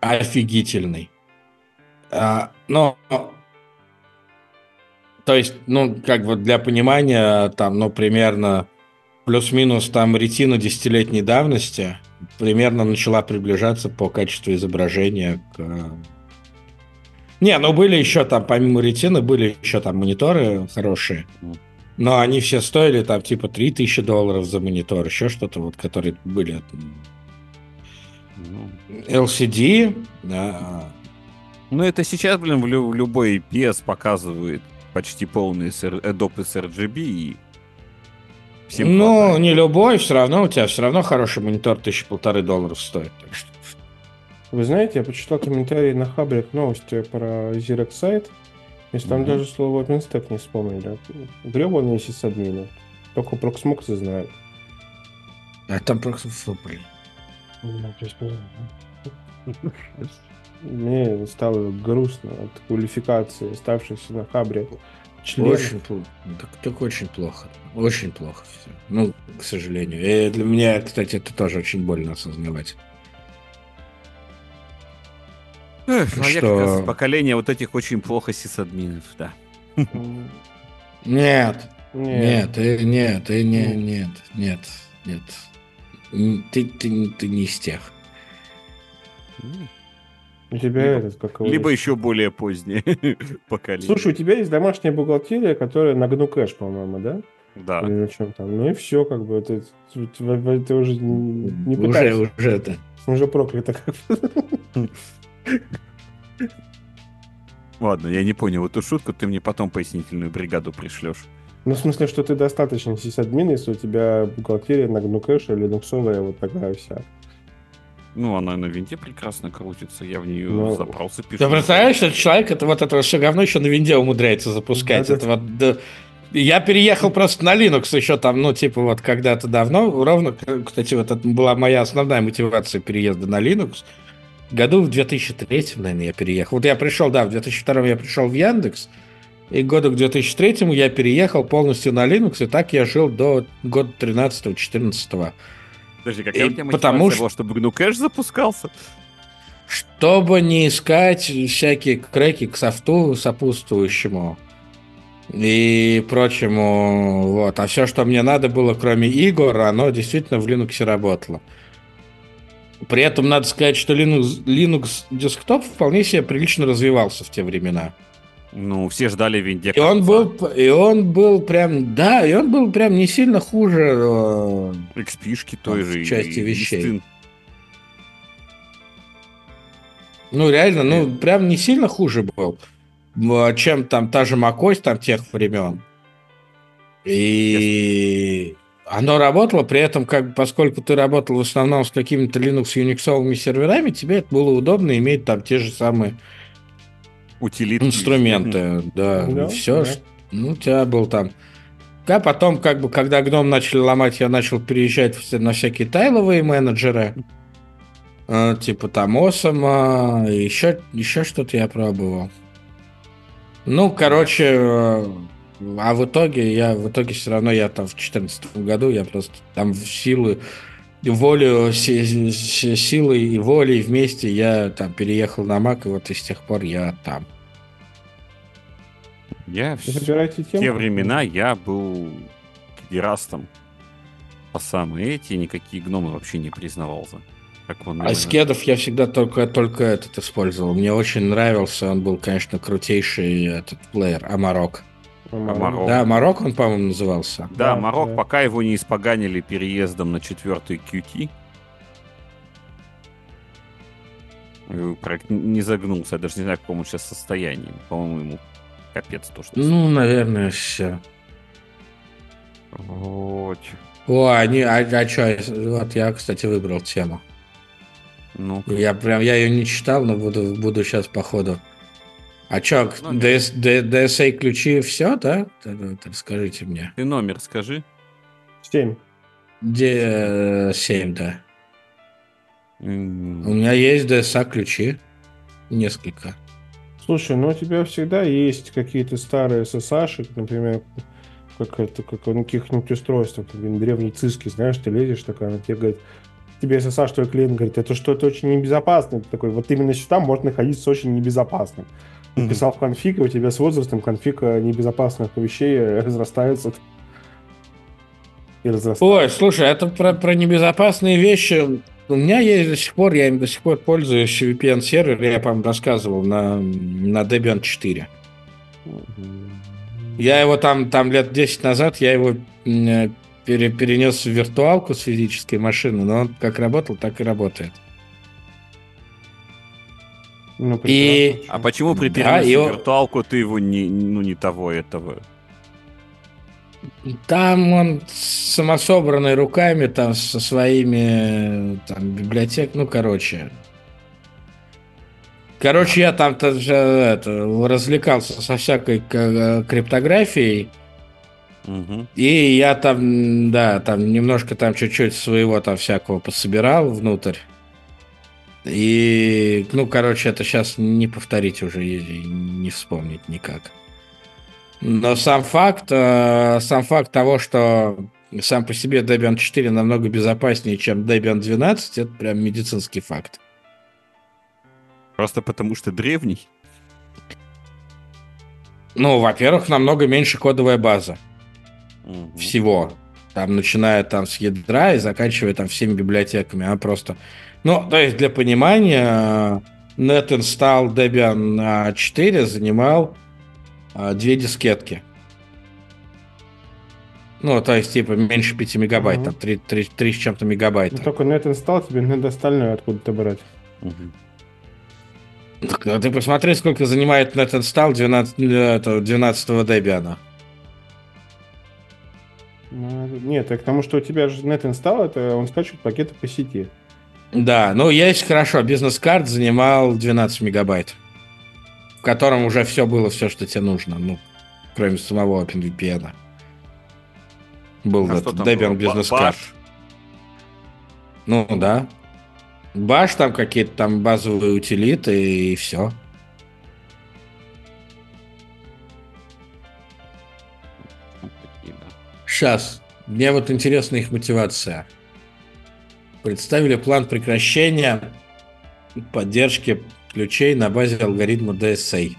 Офигительный. А, но, то есть, ну, как бы для понимания, там, ну, примерно плюс-минус там ретина десятилетней давности примерно начала приближаться по качеству изображения к... Не, ну были еще там, помимо ретины, были еще там мониторы хорошие, но они все стоили там типа 3000 долларов за монитор, еще что-то вот, которые были LCD, да. Ну, это сейчас, блин, в, лю- любой IPS показывает почти полный Adobe с RGB и Всем ну, хватает. не любой, все равно у тебя все равно хороший монитор тысячи полторы долларов стоит. Так что... Вы знаете, я почитал комментарии на Хабре к новости про Xerox сайт. Если там mm-hmm. даже слово OpenStack не вспомнили. Гребаные сисадмины. Только Proxmox знают. А там Proxmox, блин. <laughs> Мне стало грустно от квалификации, оставшейся на Хабре Члены. Очень плохо. Так, так очень плохо. Очень плохо все. Ну, к сожалению. И для меня, кстати, это тоже очень больно осознавать. Эх, ну, что... поколение вот этих очень плохо сисадминов, да. Нет, нет, нет, и, нет, и не, нет, нет, нет. Ты, ты, ты не из тех. У тебя либо, этот, как Либо еще более позднее <laughs> поколение. Слушай, у тебя есть домашняя бухгалтерия, которая на гну кэш, по-моему, да? Да. Или на чем там. Ну и все, как бы, это, это, это уже не пытайся. Уже, уже это. Уже проклято. <laughs> Ладно, я не понял эту шутку, ты мне потом пояснительную бригаду пришлешь. Ну, в смысле, что ты достаточно сисадмин, если у тебя бухгалтерия на GNU Cache или линуксовая вот такая вся. Ну, она на винде прекрасно крутится, я в нее ну, запросы пишу. Ты представляешь, что человек это вот это все говно еще на винде умудряется запускать. Да, это да. вот, да, я переехал просто на Linux еще там, ну, типа, вот когда-то давно. Ровно, кстати, вот это была моя основная мотивация переезда на Linux. Году в 2003, наверное, я переехал. Вот я пришел, да, в 2002 я пришел в Яндекс, и году к 2003 я переехал полностью на Linux, и так я жил до года 13-14. Подожди, какая и у тебя потому что... была, чтобы GNU Cache запускался? Чтобы не искать всякие креки к софту сопутствующему и прочему. Вот. А все, что мне надо было, кроме игр, оно действительно в Linux работало. При этом надо сказать, что Linux, Linux десктоп вполне себе прилично развивался в те времена. Ну, все ждали Винде. И он был, и он был прям, да, и он был прям не сильно хуже. Э, XP-шки той же. Части и, вещей. И ну, реально, ну, прям не сильно хуже был, чем там та же macOS там тех времен. И оно работало, при этом, как, поскольку ты работал в основном с какими-то Linux Unix серверами, тебе это было удобно иметь там те же самые Утилит. инструменты. Да, да все. Да. Ну, у тебя был там... А потом, как бы, когда гном начали ломать, я начал переезжать на всякие тайловые менеджеры. Э, типа там Осама, еще, еще что-то я пробовал. Ну, короче, э, а в итоге я в итоге все равно я там в 2014 году я просто там в силу волю силой и волей вместе я там переехал на Mac и вот и с тех пор я там. Я в те времена я был кедерастом по самые эти, никакие гномы вообще не признавался. Как он, а скедов я всегда только, только этот использовал. Мне очень нравился, он был, конечно, крутейший этот плеер, Амарок. Марок. Да, Марок он, по-моему, назывался. Да, да Марок, да. пока его не испоганили переездом на четвертый QT. Проект не загнулся, я даже не знаю, в каком он сейчас состоянии. По-моему, ему капец то, что... Ну, наверное, все. Вот. О, они, а, а что, вот я, кстати, выбрал тему. Ну, я прям, я ее не читал, но буду, буду сейчас по ходу а что, ну, DS, DSA ключи все, да? Расскажите мне. Ты номер скажи. 7. D, 7, да. Mm. У меня есть DSA ключи. Несколько. Слушай, ну у тебя всегда есть какие-то старые SSH, например, как это, как на каких-нибудь устройствах, древние циски, знаешь, ты лезешь, такая, она тебе говорит, тебе SSH твой клиент говорит, это что-то очень небезопасное. Ты такой, вот именно сюда можно находиться очень небезопасным mm-hmm. писал в конфиг, и у тебя с возрастом конфиг э, небезопасных вещей <laughs> разрастается и разрастается. Ой, слушай, это про, про небезопасные вещи. У меня есть до сих пор, я им до сих пор пользуюсь VPN-сервер, я, по-моему, рассказывал, на, на Debian 4. Mm-hmm. Я его там, там лет 10 назад, я его э, пере, перенес в виртуалку с физической машины, но он как работал, так и работает. Ну, и... А почему при да, и... виртуалку ты его не, ну, не того этого? Там он самособранный руками, там со своими там, библиотек, ну, короче. Короче, я там тоже это, развлекался со всякой криптографией. Угу. И я там, да, там немножко там чуть-чуть своего там всякого пособирал внутрь. И, ну, короче, это сейчас не повторить уже и не вспомнить никак. Но сам факт, э, сам факт того, что сам по себе Debian 4 намного безопаснее, чем Debian 12, это прям медицинский факт. Просто потому что древний? Ну, во-первых, намного меньше кодовая база. Угу. Всего. Там, начиная там с ядра и заканчивая там всеми библиотеками. Она просто... Ну, то есть, для понимания, net install Debian 4 занимал а, две дискетки. Ну, то есть, типа, меньше 5 мегабайт, угу. там 3, 3, 3 с чем-то мегабайт. Ну, только net install тебе надо остальное откуда-то брать. Угу. Ну, ты посмотри, сколько занимает net install 12, 12 Debian. Ну, нет, так потому что у тебя же net install, это он скачивает пакеты по сети. Да, ну есть хорошо, бизнес-карт занимал 12 мегабайт, в котором уже все было, все, что тебе нужно, ну, кроме самого OpenVPN. Был а этот Debian бизнес-карт. Ну, да. Баш там какие-то там базовые утилиты и все. Сейчас. Мне вот интересна их мотивация. Представили план прекращения поддержки ключей на базе алгоритма DSA.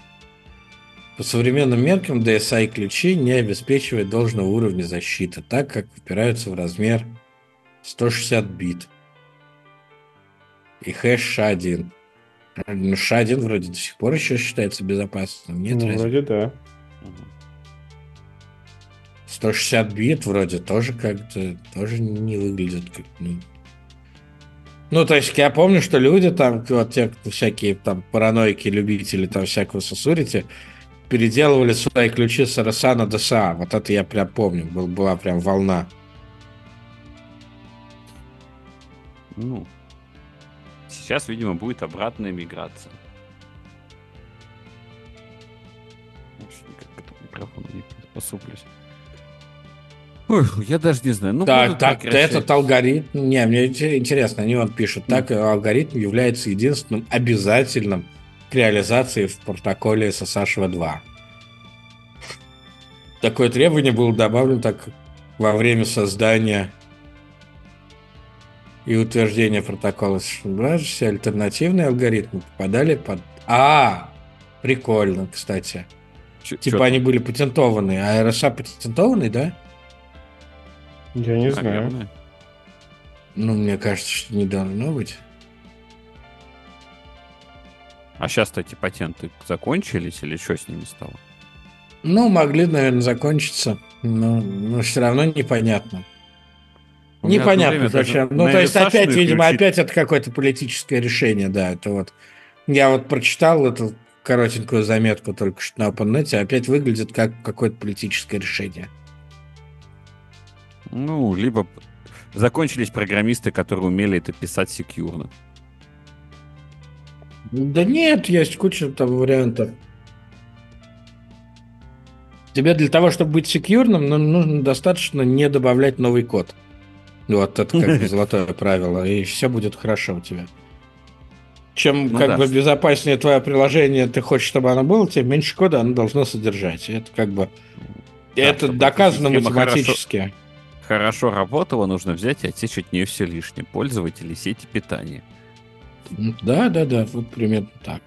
По современным меркам DSI ключи не обеспечивают должного уровня защиты, так как упираются в размер 160 бит и хэш SHA-1. Ну, SHA-1 вроде до сих пор еще считается безопасным, нет? Ну, разве? вроде да. 160 бит вроде тоже как-то тоже не выглядит как... Ну, ну, то есть я помню, что люди там, вот те, всякие там параноики, любители там всякого сосурити, переделывали свои ключи с RSA на DSA. Вот это я прям помню, был, была прям волна. Ну, Сейчас, видимо, будет обратная миграция. Никак к этому не посуплюсь. Ой, я даже не знаю. Ну, так, так, этот алгоритм... Не, мне интересно, они вот пишут, так алгоритм является единственным обязательным к реализации в протоколе SSH V2. Такое требование было добавлено так во время создания и утверждение протокола Шенбраж, все альтернативные алгоритмы попадали под... А, прикольно, кстати. Ч- типа они были патентованные, а RSA патентованный, да? Я не знаю. Наверное. Ну, мне кажется, что не должно быть. А сейчас эти патенты закончились или что с ними стало? Ну, могли, наверное, закончиться, но, но все равно непонятно. Непонятно зачем. Ну, то есть, опять, видимо, опять это какое-то политическое решение, да. Это вот. Я вот прочитал эту коротенькую заметку только что на OpenNet, опять выглядит как какое-то политическое решение. Ну, либо закончились программисты, которые умели это писать секьюрно. Да нет, есть куча там вариантов. Тебе для того, чтобы быть секьюрным, нужно достаточно не добавлять новый код. Вот это как бы <laughs> золотое правило, и все будет хорошо у тебя. Чем ну, как да. бы безопаснее твое приложение, ты хочешь, чтобы оно было, тем меньше кода оно должно содержать. Это как бы да, это доказано математически. Хорошо, работало, нужно взять и отсечь от нее все лишнее. Пользователи сети питания. Да, да, да, вот примерно так.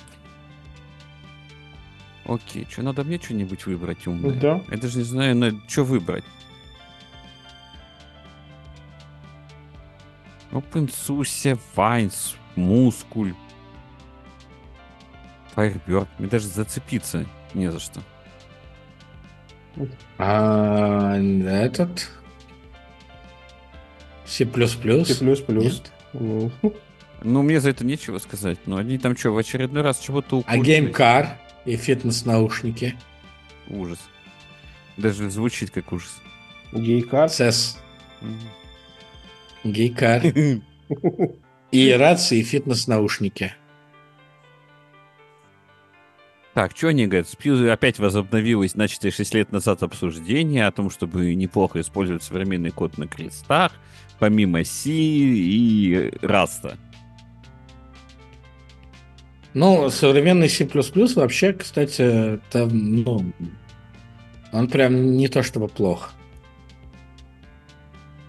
Окей, что надо мне что-нибудь выбрать умное? Да. Я даже не знаю, на что выбрать. OpenSUSE, Vines, Muscul, Firebird. Мне даже зацепиться не за что. А этот? C++? C++. Ну. ну, мне за это нечего сказать. Но они там что, в очередной раз чего-то А геймкар и фитнес-наушники? Ужас. Даже звучит как ужас. Гейкар? Угу. Гейкар. <laughs> И рации, и фитнес-наушники. Так, что они говорят? Спью опять возобновилось начатое 6 лет назад обсуждение о том, чтобы неплохо использовать современный код на крестах, помимо C и Раста. Ну, современный C++ вообще, кстати, там, ну, Он прям не то чтобы плохо.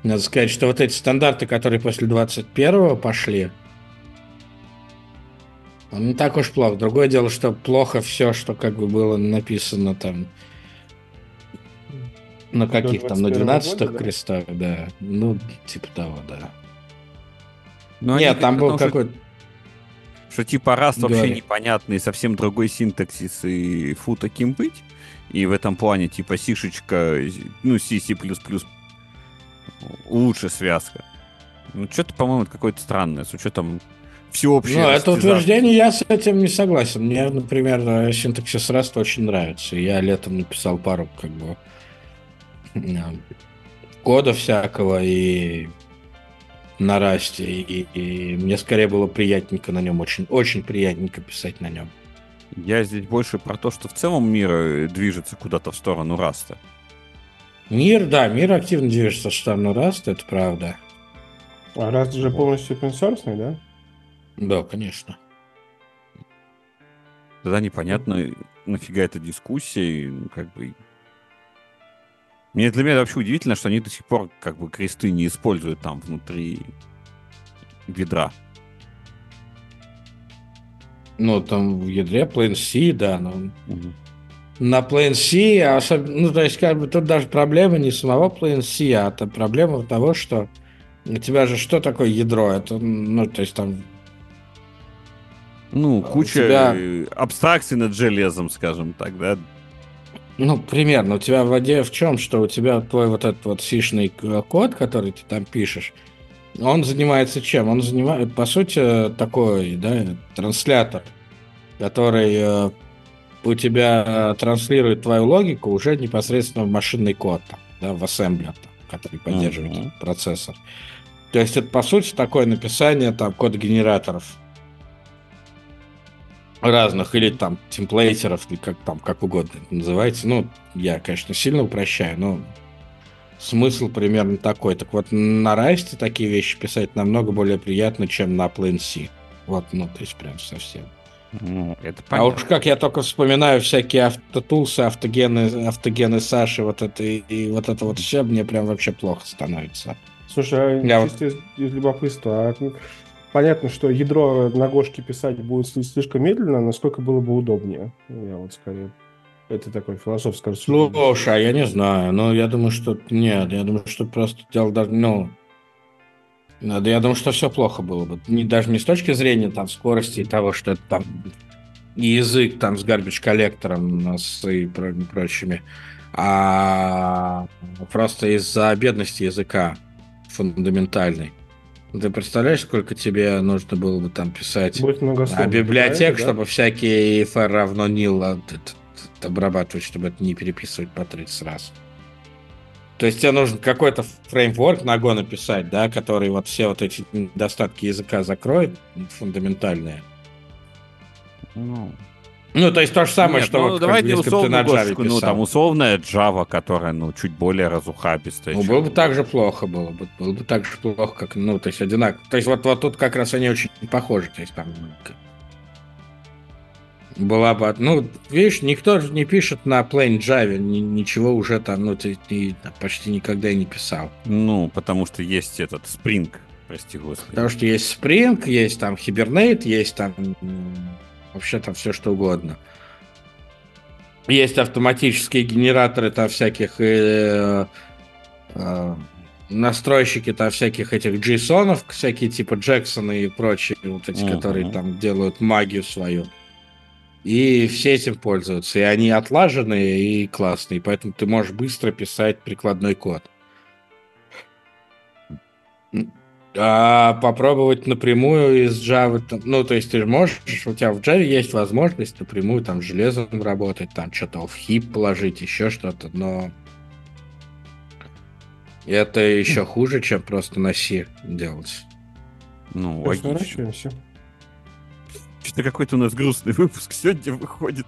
Надо сказать, что вот эти стандарты, которые после 21-го пошли, он не так уж плохо. Другое дело, что плохо все, что как бы было написано там на каких там, на 12-х да? крестах, да. Ну, типа того, да. Но Нет, там был какой-то... Что типа раз вообще непонятный, совсем другой синтаксис и фу таким быть. И в этом плане типа сишечка, ну, C, C++ лучше связка. Ну, что-то, по-моему, какое-то странное, с учетом всеобщего. Ну, это утверждение, я с этим не согласен. Мне, например, синтаксис Rust очень нравится. Я летом написал пару, как бы, кода всякого и на расте, и, и мне скорее было приятненько на нем, очень, очень приятненько писать на нем. Я здесь больше про то, что в целом мир э, движется куда-то в сторону раста. Мир, да, мир активно движется в сторону раста, это правда. А раст же полностью open source, да? Да, конечно. Тогда непонятно, нафига эта дискуссия, ну, как бы мне для меня вообще удивительно, что они до сих пор как бы кресты не используют там внутри ведра. Ну, там в ядре Plain C, да, но угу. на Plain C, особенно, ну, то есть, как бы тут даже проблема не самого Plain C, а это проблема того, что у тебя же что такое ядро? Это, ну, то есть там ну, куча тебя... абстракций над железом, скажем так, да, ну, примерно. У тебя в идее в чем, что у тебя твой вот этот вот сишный код, который ты там пишешь, он занимается чем? Он занимает, по сути, такой, да, транслятор, который э, у тебя транслирует твою логику уже непосредственно в машинный код, там, да, в ассемблер, который поддерживает uh-huh. процессор. То есть это, по сути, такое написание там код-генераторов разных, или там темплейтеров, или как там, как угодно это называется. Ну, я, конечно, сильно упрощаю, но смысл примерно такой. Так вот, на Расте такие вещи писать намного более приятно, чем на Plain C. Вот, ну, то есть прям совсем. Ну, это а уж как я только вспоминаю всякие автотулсы, автогены, автогены Саши, вот это и вот это вот все, мне прям вообще плохо становится. Слушай, а я чисто вот... из, из любопытства, а понятно, что ядро на Гошке писать будет слишком медленно, насколько было бы удобнее. Я вот скорее это такой философский рассуждение. Слушай, а я не знаю. Но я думаю, что нет. Я думаю, что просто дело даже... Ну, надо, я думаю, что все плохо было бы. Не, даже не с точки зрения там скорости и того, что это там язык там с гарбич коллектором и прочими, а просто из-за бедности языка фундаментальной. Ты представляешь, сколько тебе нужно было бы там писать а библиотек, да? чтобы всякие FR равно nil обрабатывать, чтобы это не переписывать по 30 раз. То есть тебе нужен какой-то фреймворк на Go написать, да, который вот все вот эти недостатки языка закроет, фундаментальные. Ну, ну, то есть то же самое, Нет, что ну, вот, давайте как, условно, на Java ну, там условная Java, которая, ну, чуть более разухабистая. Ну, было бы так же плохо, было бы, было бы так же плохо, как, ну, то есть одинаково. То есть вот, вот тут как раз они очень похожи, то есть там была бы, ну, видишь, никто же не пишет на Plain Java, ни, ничего уже там, ну, ты, ты почти никогда и не писал. Ну, потому что есть этот Spring, прости господи. Потому что есть Spring, есть там Hibernate, есть там вообще там все что угодно. Есть автоматические генераторы там всяких э, э, настройщики там всяких этих JSON, всякие типа Джексона и прочие, вот эти, uh-huh. которые там делают магию свою. И все этим пользуются. И они отлаженные и классные. Поэтому ты можешь быстро писать прикладной код. А попробовать напрямую из Java, ну, то есть ты можешь, у тебя в Java есть возможность напрямую там железом работать, там что-то в хип положить, еще что-то, но это еще хуже, чем просто на C делать. Ну, логично. Что-то какой-то у нас грустный выпуск сегодня выходит.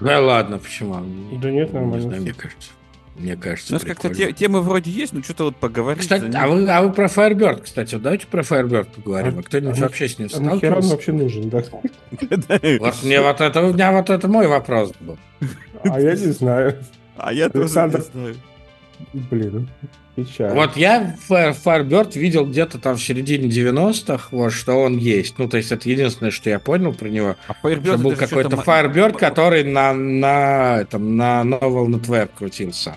Да ладно, почему? Да нет, нормально. Не знаю, мне кажется. Мне кажется, У нас как-то те, темы вроде есть, но что-то вот поговорить. Кстати, а вы, а вы про Firebird, кстати, вот давайте про Firebird поговорим. А, а кто-нибудь а вообще с ним а сталкивался? он вообще нужен, да? <laughs> Вот мне вот это, у меня вот это мой вопрос был. А я не знаю. А я тоже не знаю. Блин, печально. Вот я Firebird видел где-то там в середине 90-х, вот, что он есть. Ну, то есть это единственное, что я понял про него. А Firebird был какой-то Firebird, который на, на, этом, на Novel Network крутился.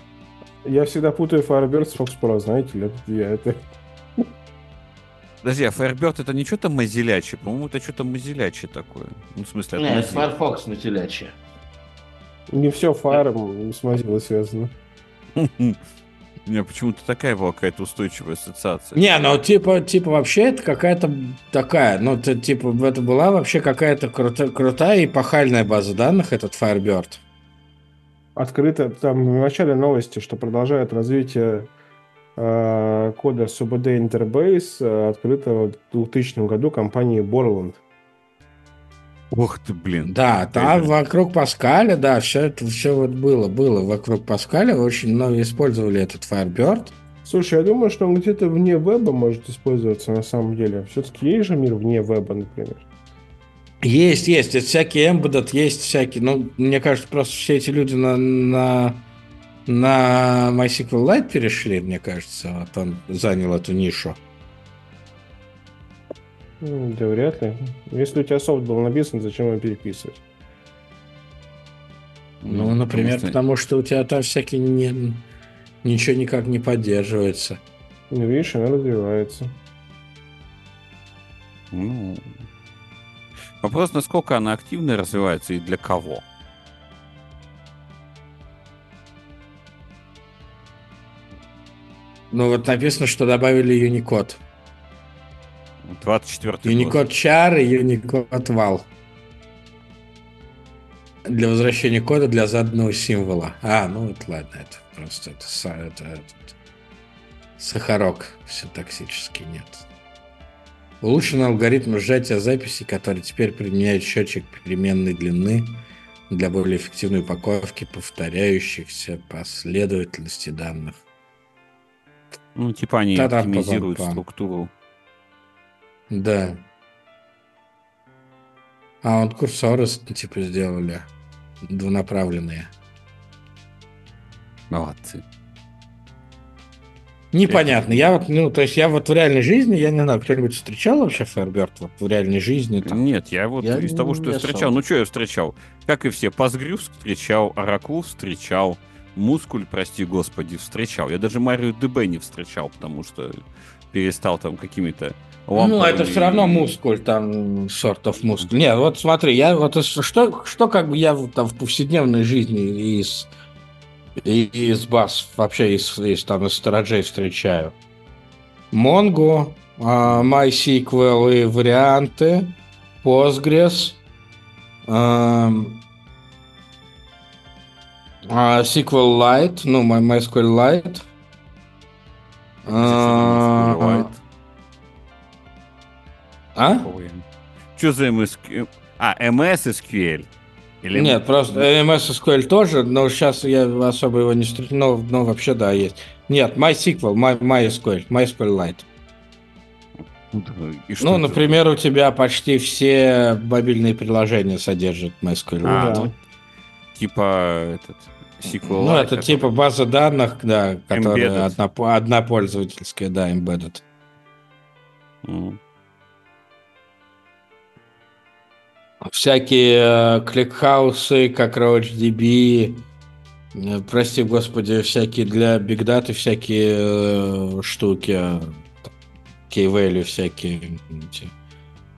Я всегда путаю Firebird с Fox Pro, знаете ли, я это... Подожди, а Firebird это не что-то мазилячее? По-моему, это что-то мазилячее такое. Ну, в смысле, это Нет, Firefox мазилячее. Не все Fire с Mozilla связано. <laughs> Не, почему-то такая была какая-то устойчивая ассоциация. Не, ну типа, типа вообще это какая-то такая, ну это, типа это была вообще какая-то крута, крутая и пахальная база данных, этот Firebird. Открыто, там в начале новости, что продолжает развитие э, кода SUBD Interbase, э, открыто в 2000 году компанией Borland. Ух ты, блин. Да, там вокруг Паскаля, да, все это все вот было, было вокруг Паскаля, очень много использовали этот Firebird. Слушай, я думаю, что он где-то вне веба может использоваться на самом деле. Все-таки есть же мир вне веба, например. Есть, есть. Это всякие embedded, есть всякие. Ну, мне кажется, просто все эти люди на, на, на MySQLite перешли, мне кажется. Вот он занял эту нишу. Да вряд ли. Если у тебя софт был написан, зачем его переписывать? Ну, ну например, потому что... потому что у тебя там всякие не... ничего никак не поддерживается. Ну, видишь, она развивается. Ну, вопрос, насколько она активно развивается и для кого? Ну, вот написано, что добавили Unicode. 24 Unicode char и Unicode val. Для возвращения кода для заданного символа. А, ну это ладно, это просто это, это, это, сахарок все токсический нет. Улучшен алгоритм сжатия записи, который теперь применяет счетчик переменной длины для более эффективной упаковки повторяющихся последовательности данных. Ну, типа они оптимизируют структуру да. А вот курсоры типа сделали двунаправленные. Молодцы. Непонятно. Я вот, ну, то есть я вот в реальной жизни, я не знаю, кто-нибудь встречал вообще Фаерберт вот в реальной жизни? Там? Нет, я вот я из того, что я встречал, ну что я встречал? Как и все, Пазгрюс встречал, Оракул встречал, Мускуль, прости господи, встречал. Я даже Марио ДБ не встречал, потому что перестал там какими-то ну, это все равно мускуль, там, sort of мускуль. Нет, вот смотри, я вот что, что как бы я там в повседневной жизни из, из баз, вообще из, из, там, из сторожей встречаю? Mongo, uh, MySQL и варианты, Postgres, uh, uh, SQLite, ну, MySQLite, uh, а? Что за MSQL? А, MS SQL. Или... Нет, просто MS SQL тоже, но сейчас я особо его не встречал, но, но вообще да, есть. Нет, MySQL, My, MySQL, MySQLite. ну, например, у тебя почти все мобильные приложения содержат MySQL. А, да. ну, типа этот SQL. Ну, это типа база данных, да, которая одна, одна пользовательская, да, embedded. Mm. Всякие э, кликхаусы, как RoachDB, э, прости господи, всякие для бигдаты всякие э, штуки, key-value всякие,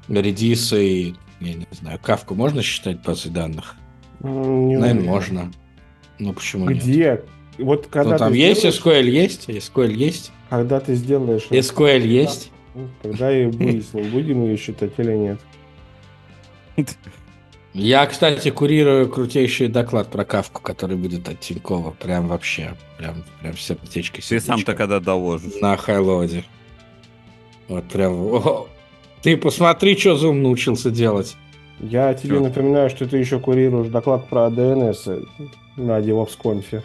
редисы, я не знаю, кавку можно считать базой данных? Не Наверное, можно. Ну почему Где? Нет? Вот когда ну, там есть сделаешь... SQL есть, SQL есть. Когда ты сделаешь... SQL есть. Тогда и <laughs> выясним, будем ее считать или нет. <laughs> Я, кстати, курирую крутейший доклад про кавку, который будет от Тинькова. Прям вообще. Прям, прям сердечко, сердечко. Ты сам-то когда доложишь. На хайлоде. Вот прям... О, ты посмотри, что Zoom научился делать. Я тебе Чё? напоминаю, что ты еще курируешь доклад про DNS на DevOps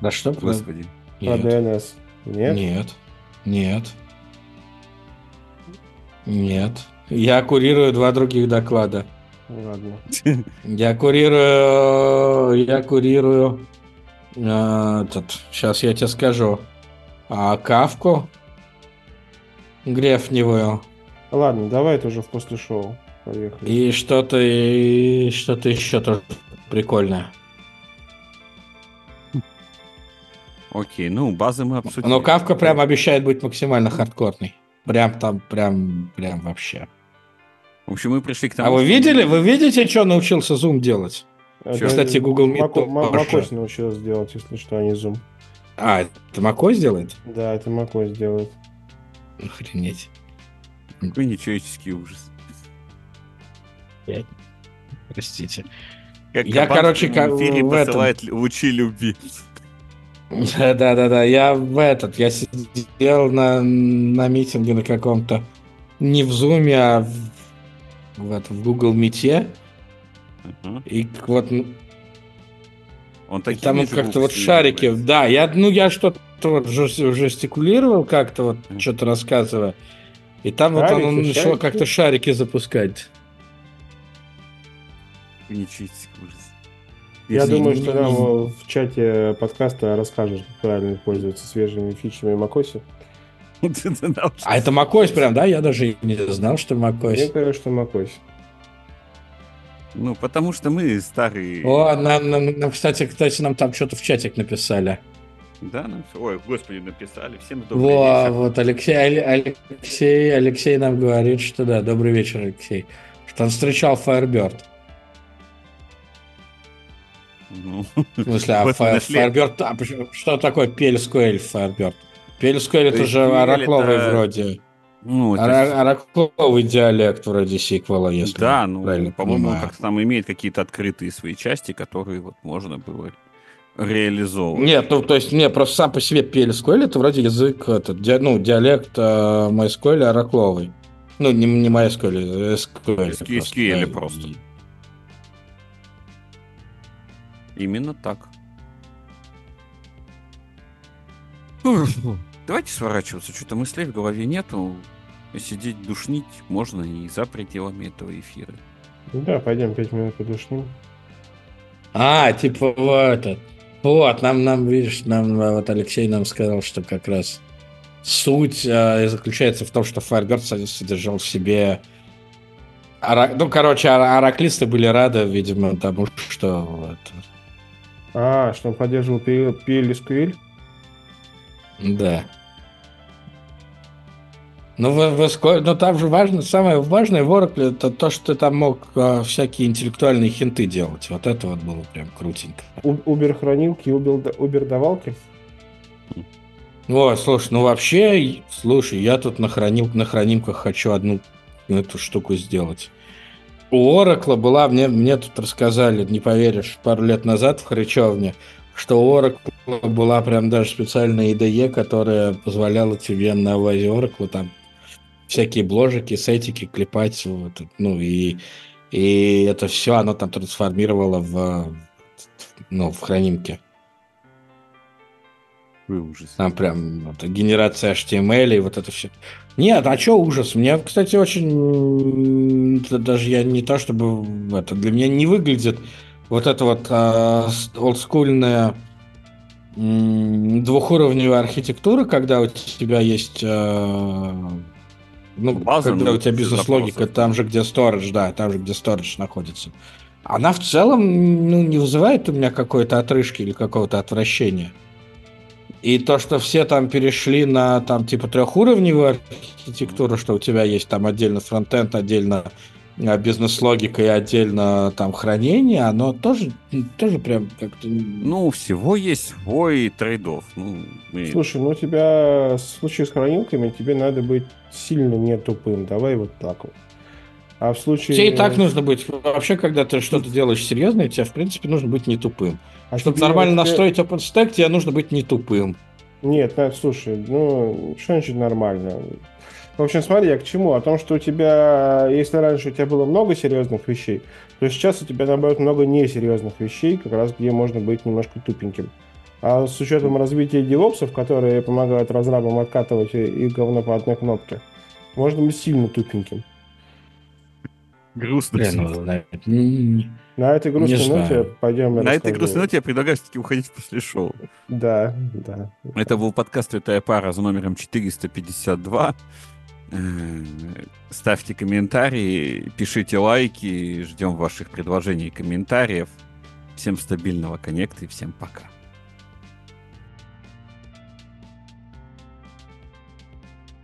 Да что? Господи. Про Нет. DNS. Нет? Нет. Нет. Нет. Я курирую два других доклада. Ладно. Я курирую, я курирую э, этот, сейчас я тебе скажу, а, кавку грефневую. Ладно, давай это уже в после шоу. Поехали. И что-то, и что-то еще тоже прикольное. Окей, ну, базы мы обсудили. Но Кавка прям обещает быть максимально хардкорной. Прям там, прям, прям вообще. В общем, мы пришли к тому, А вы видели, вы видите, что научился Zoom делать? Это, Кстати, Google Meet Макос научился делать, если что, а не Zoom. А, это macOS делает? Да, это macOS делает. Охренеть. Какой нечеловеческий ужас. Я... Простите. Как я, короче, как в посылает этом... лучи любви. Да, да, да, да. Я в этот, я сидел на, на митинге на каком-то, не в Зуме, а в, в, в Google Meet. Uh-huh. И вот он такие там как-то вот шарики, да, я, ну я что-то вот жестикулировал как-то вот, uh-huh. что-то рассказывая. И там шарики, вот он начал как-то шарики запускать. Ничего ужас. Я Если думаю, что нам в чате подкаста расскажешь, как правильно пользоваться свежими фичами macOS. А это macOS прям, да? Я даже не знал, что macOS. Я говорю, что macOS. Ну, потому что мы старые. О, нам, нам, нам кстати, кстати, нам там что-то в чатик написали. Да, нам Ой, господи, написали. Всем добрый Во, вечер. Вот Алексей, Алексей, Алексей нам говорит, что да, добрый вечер, Алексей. Что он встречал Firebird. Ну, в смысле, а Firebird, а что такое PLSQL Firebird? PLSQL это же оракловый это... вроде. Ну, это... Оракловый диалект вроде сиквела, если Да, ну, по-моему, он как-то там имеет какие-то открытые свои части, которые вот можно было реализовывать. Нет, ну, то есть, не, просто сам по себе PLSQL это вроде язык, этот, ди, ну, диалект э, MySQL оракловый. Ну, не, не MySQL, SQL. SQL просто. SQL просто. Именно так. Давайте сворачиваться. Что-то мыслей в голове нету. Сидеть, душнить можно и за пределами этого эфира. Да, пойдем пять минут подушним. А, типа вот этот. Вот, нам, нам, видишь, нам вот Алексей нам сказал, что как раз суть э, заключается в том, что Firebird содержал в себе... Ара... Ну, короче, ораклисты были рады, видимо, тому, что вот, а, что он поддерживал PLSQL? Да. Ну, в, в, но там же важно, самое важное в Oracle это то, что ты там мог а, всякие интеллектуальные хинты делать. Вот это вот было прям крутенько. Uber хранилки, Uber давалки? О, слушай, ну вообще, слушай, я тут на, хранил, на хранимках хочу одну эту штуку сделать у Оракла была, мне, мне тут рассказали, не поверишь, пару лет назад в Хричевне, что у Оракла была прям даже специальная IDE, которая позволяла тебе на базе Оракла там всякие бложики, сетики клепать, вот, ну и, и это все оно там трансформировало в, ну, в хранимке. Ужас. Там прям вот, генерация HTML и вот это все. Нет, а что ужас? Мне, кстати, очень... Даже я не то, чтобы... Это для меня не выглядит вот это вот э, олдскульная двухуровневая архитектура, когда у тебя есть... Э, ну, База, когда ну, у тебя бизнес-логика, там же, где storage, да, там же, где storage находится. Она в целом ну, не вызывает у меня какой-то отрыжки или какого-то отвращения. И то, что все там перешли на там типа трехуровневую архитектуру, что у тебя есть там отдельно фронтенд, отдельно бизнес-логика и отдельно там хранение, оно тоже, тоже прям как-то... Ну, всего есть свой трейдов. Ну, и... Слушай, ну у тебя в случае с хранилками тебе надо быть сильно не тупым. Давай вот так вот. А в случае... Тебе и так нужно быть. Вообще, когда ты что-то делаешь серьезное, тебе, в принципе, нужно быть не тупым. А Чтобы нормально тебе... настроить OpenStack, тебе нужно быть не тупым. Нет, ну, слушай, ну, что значит нормально? В общем, смотри, я к чему? О том, что у тебя, если раньше у тебя было много серьезных вещей, то сейчас у тебя, наоборот, много несерьезных вещей, как раз где можно быть немножко тупеньким. А с учетом развития девопсов, которые помогают разрабам откатывать и говно по одной кнопке, можно быть сильно тупеньким. Грустно. На этой грустной ноте пойдем. На этой грустной ноте я предлагаю все-таки уходить после шоу. Да, да. Это был подкаст «Святая пара» за номером 452. Э, ставьте комментарии, пишите лайки, ждем ваших предложений и комментариев. Всем стабильного коннекта и всем пока.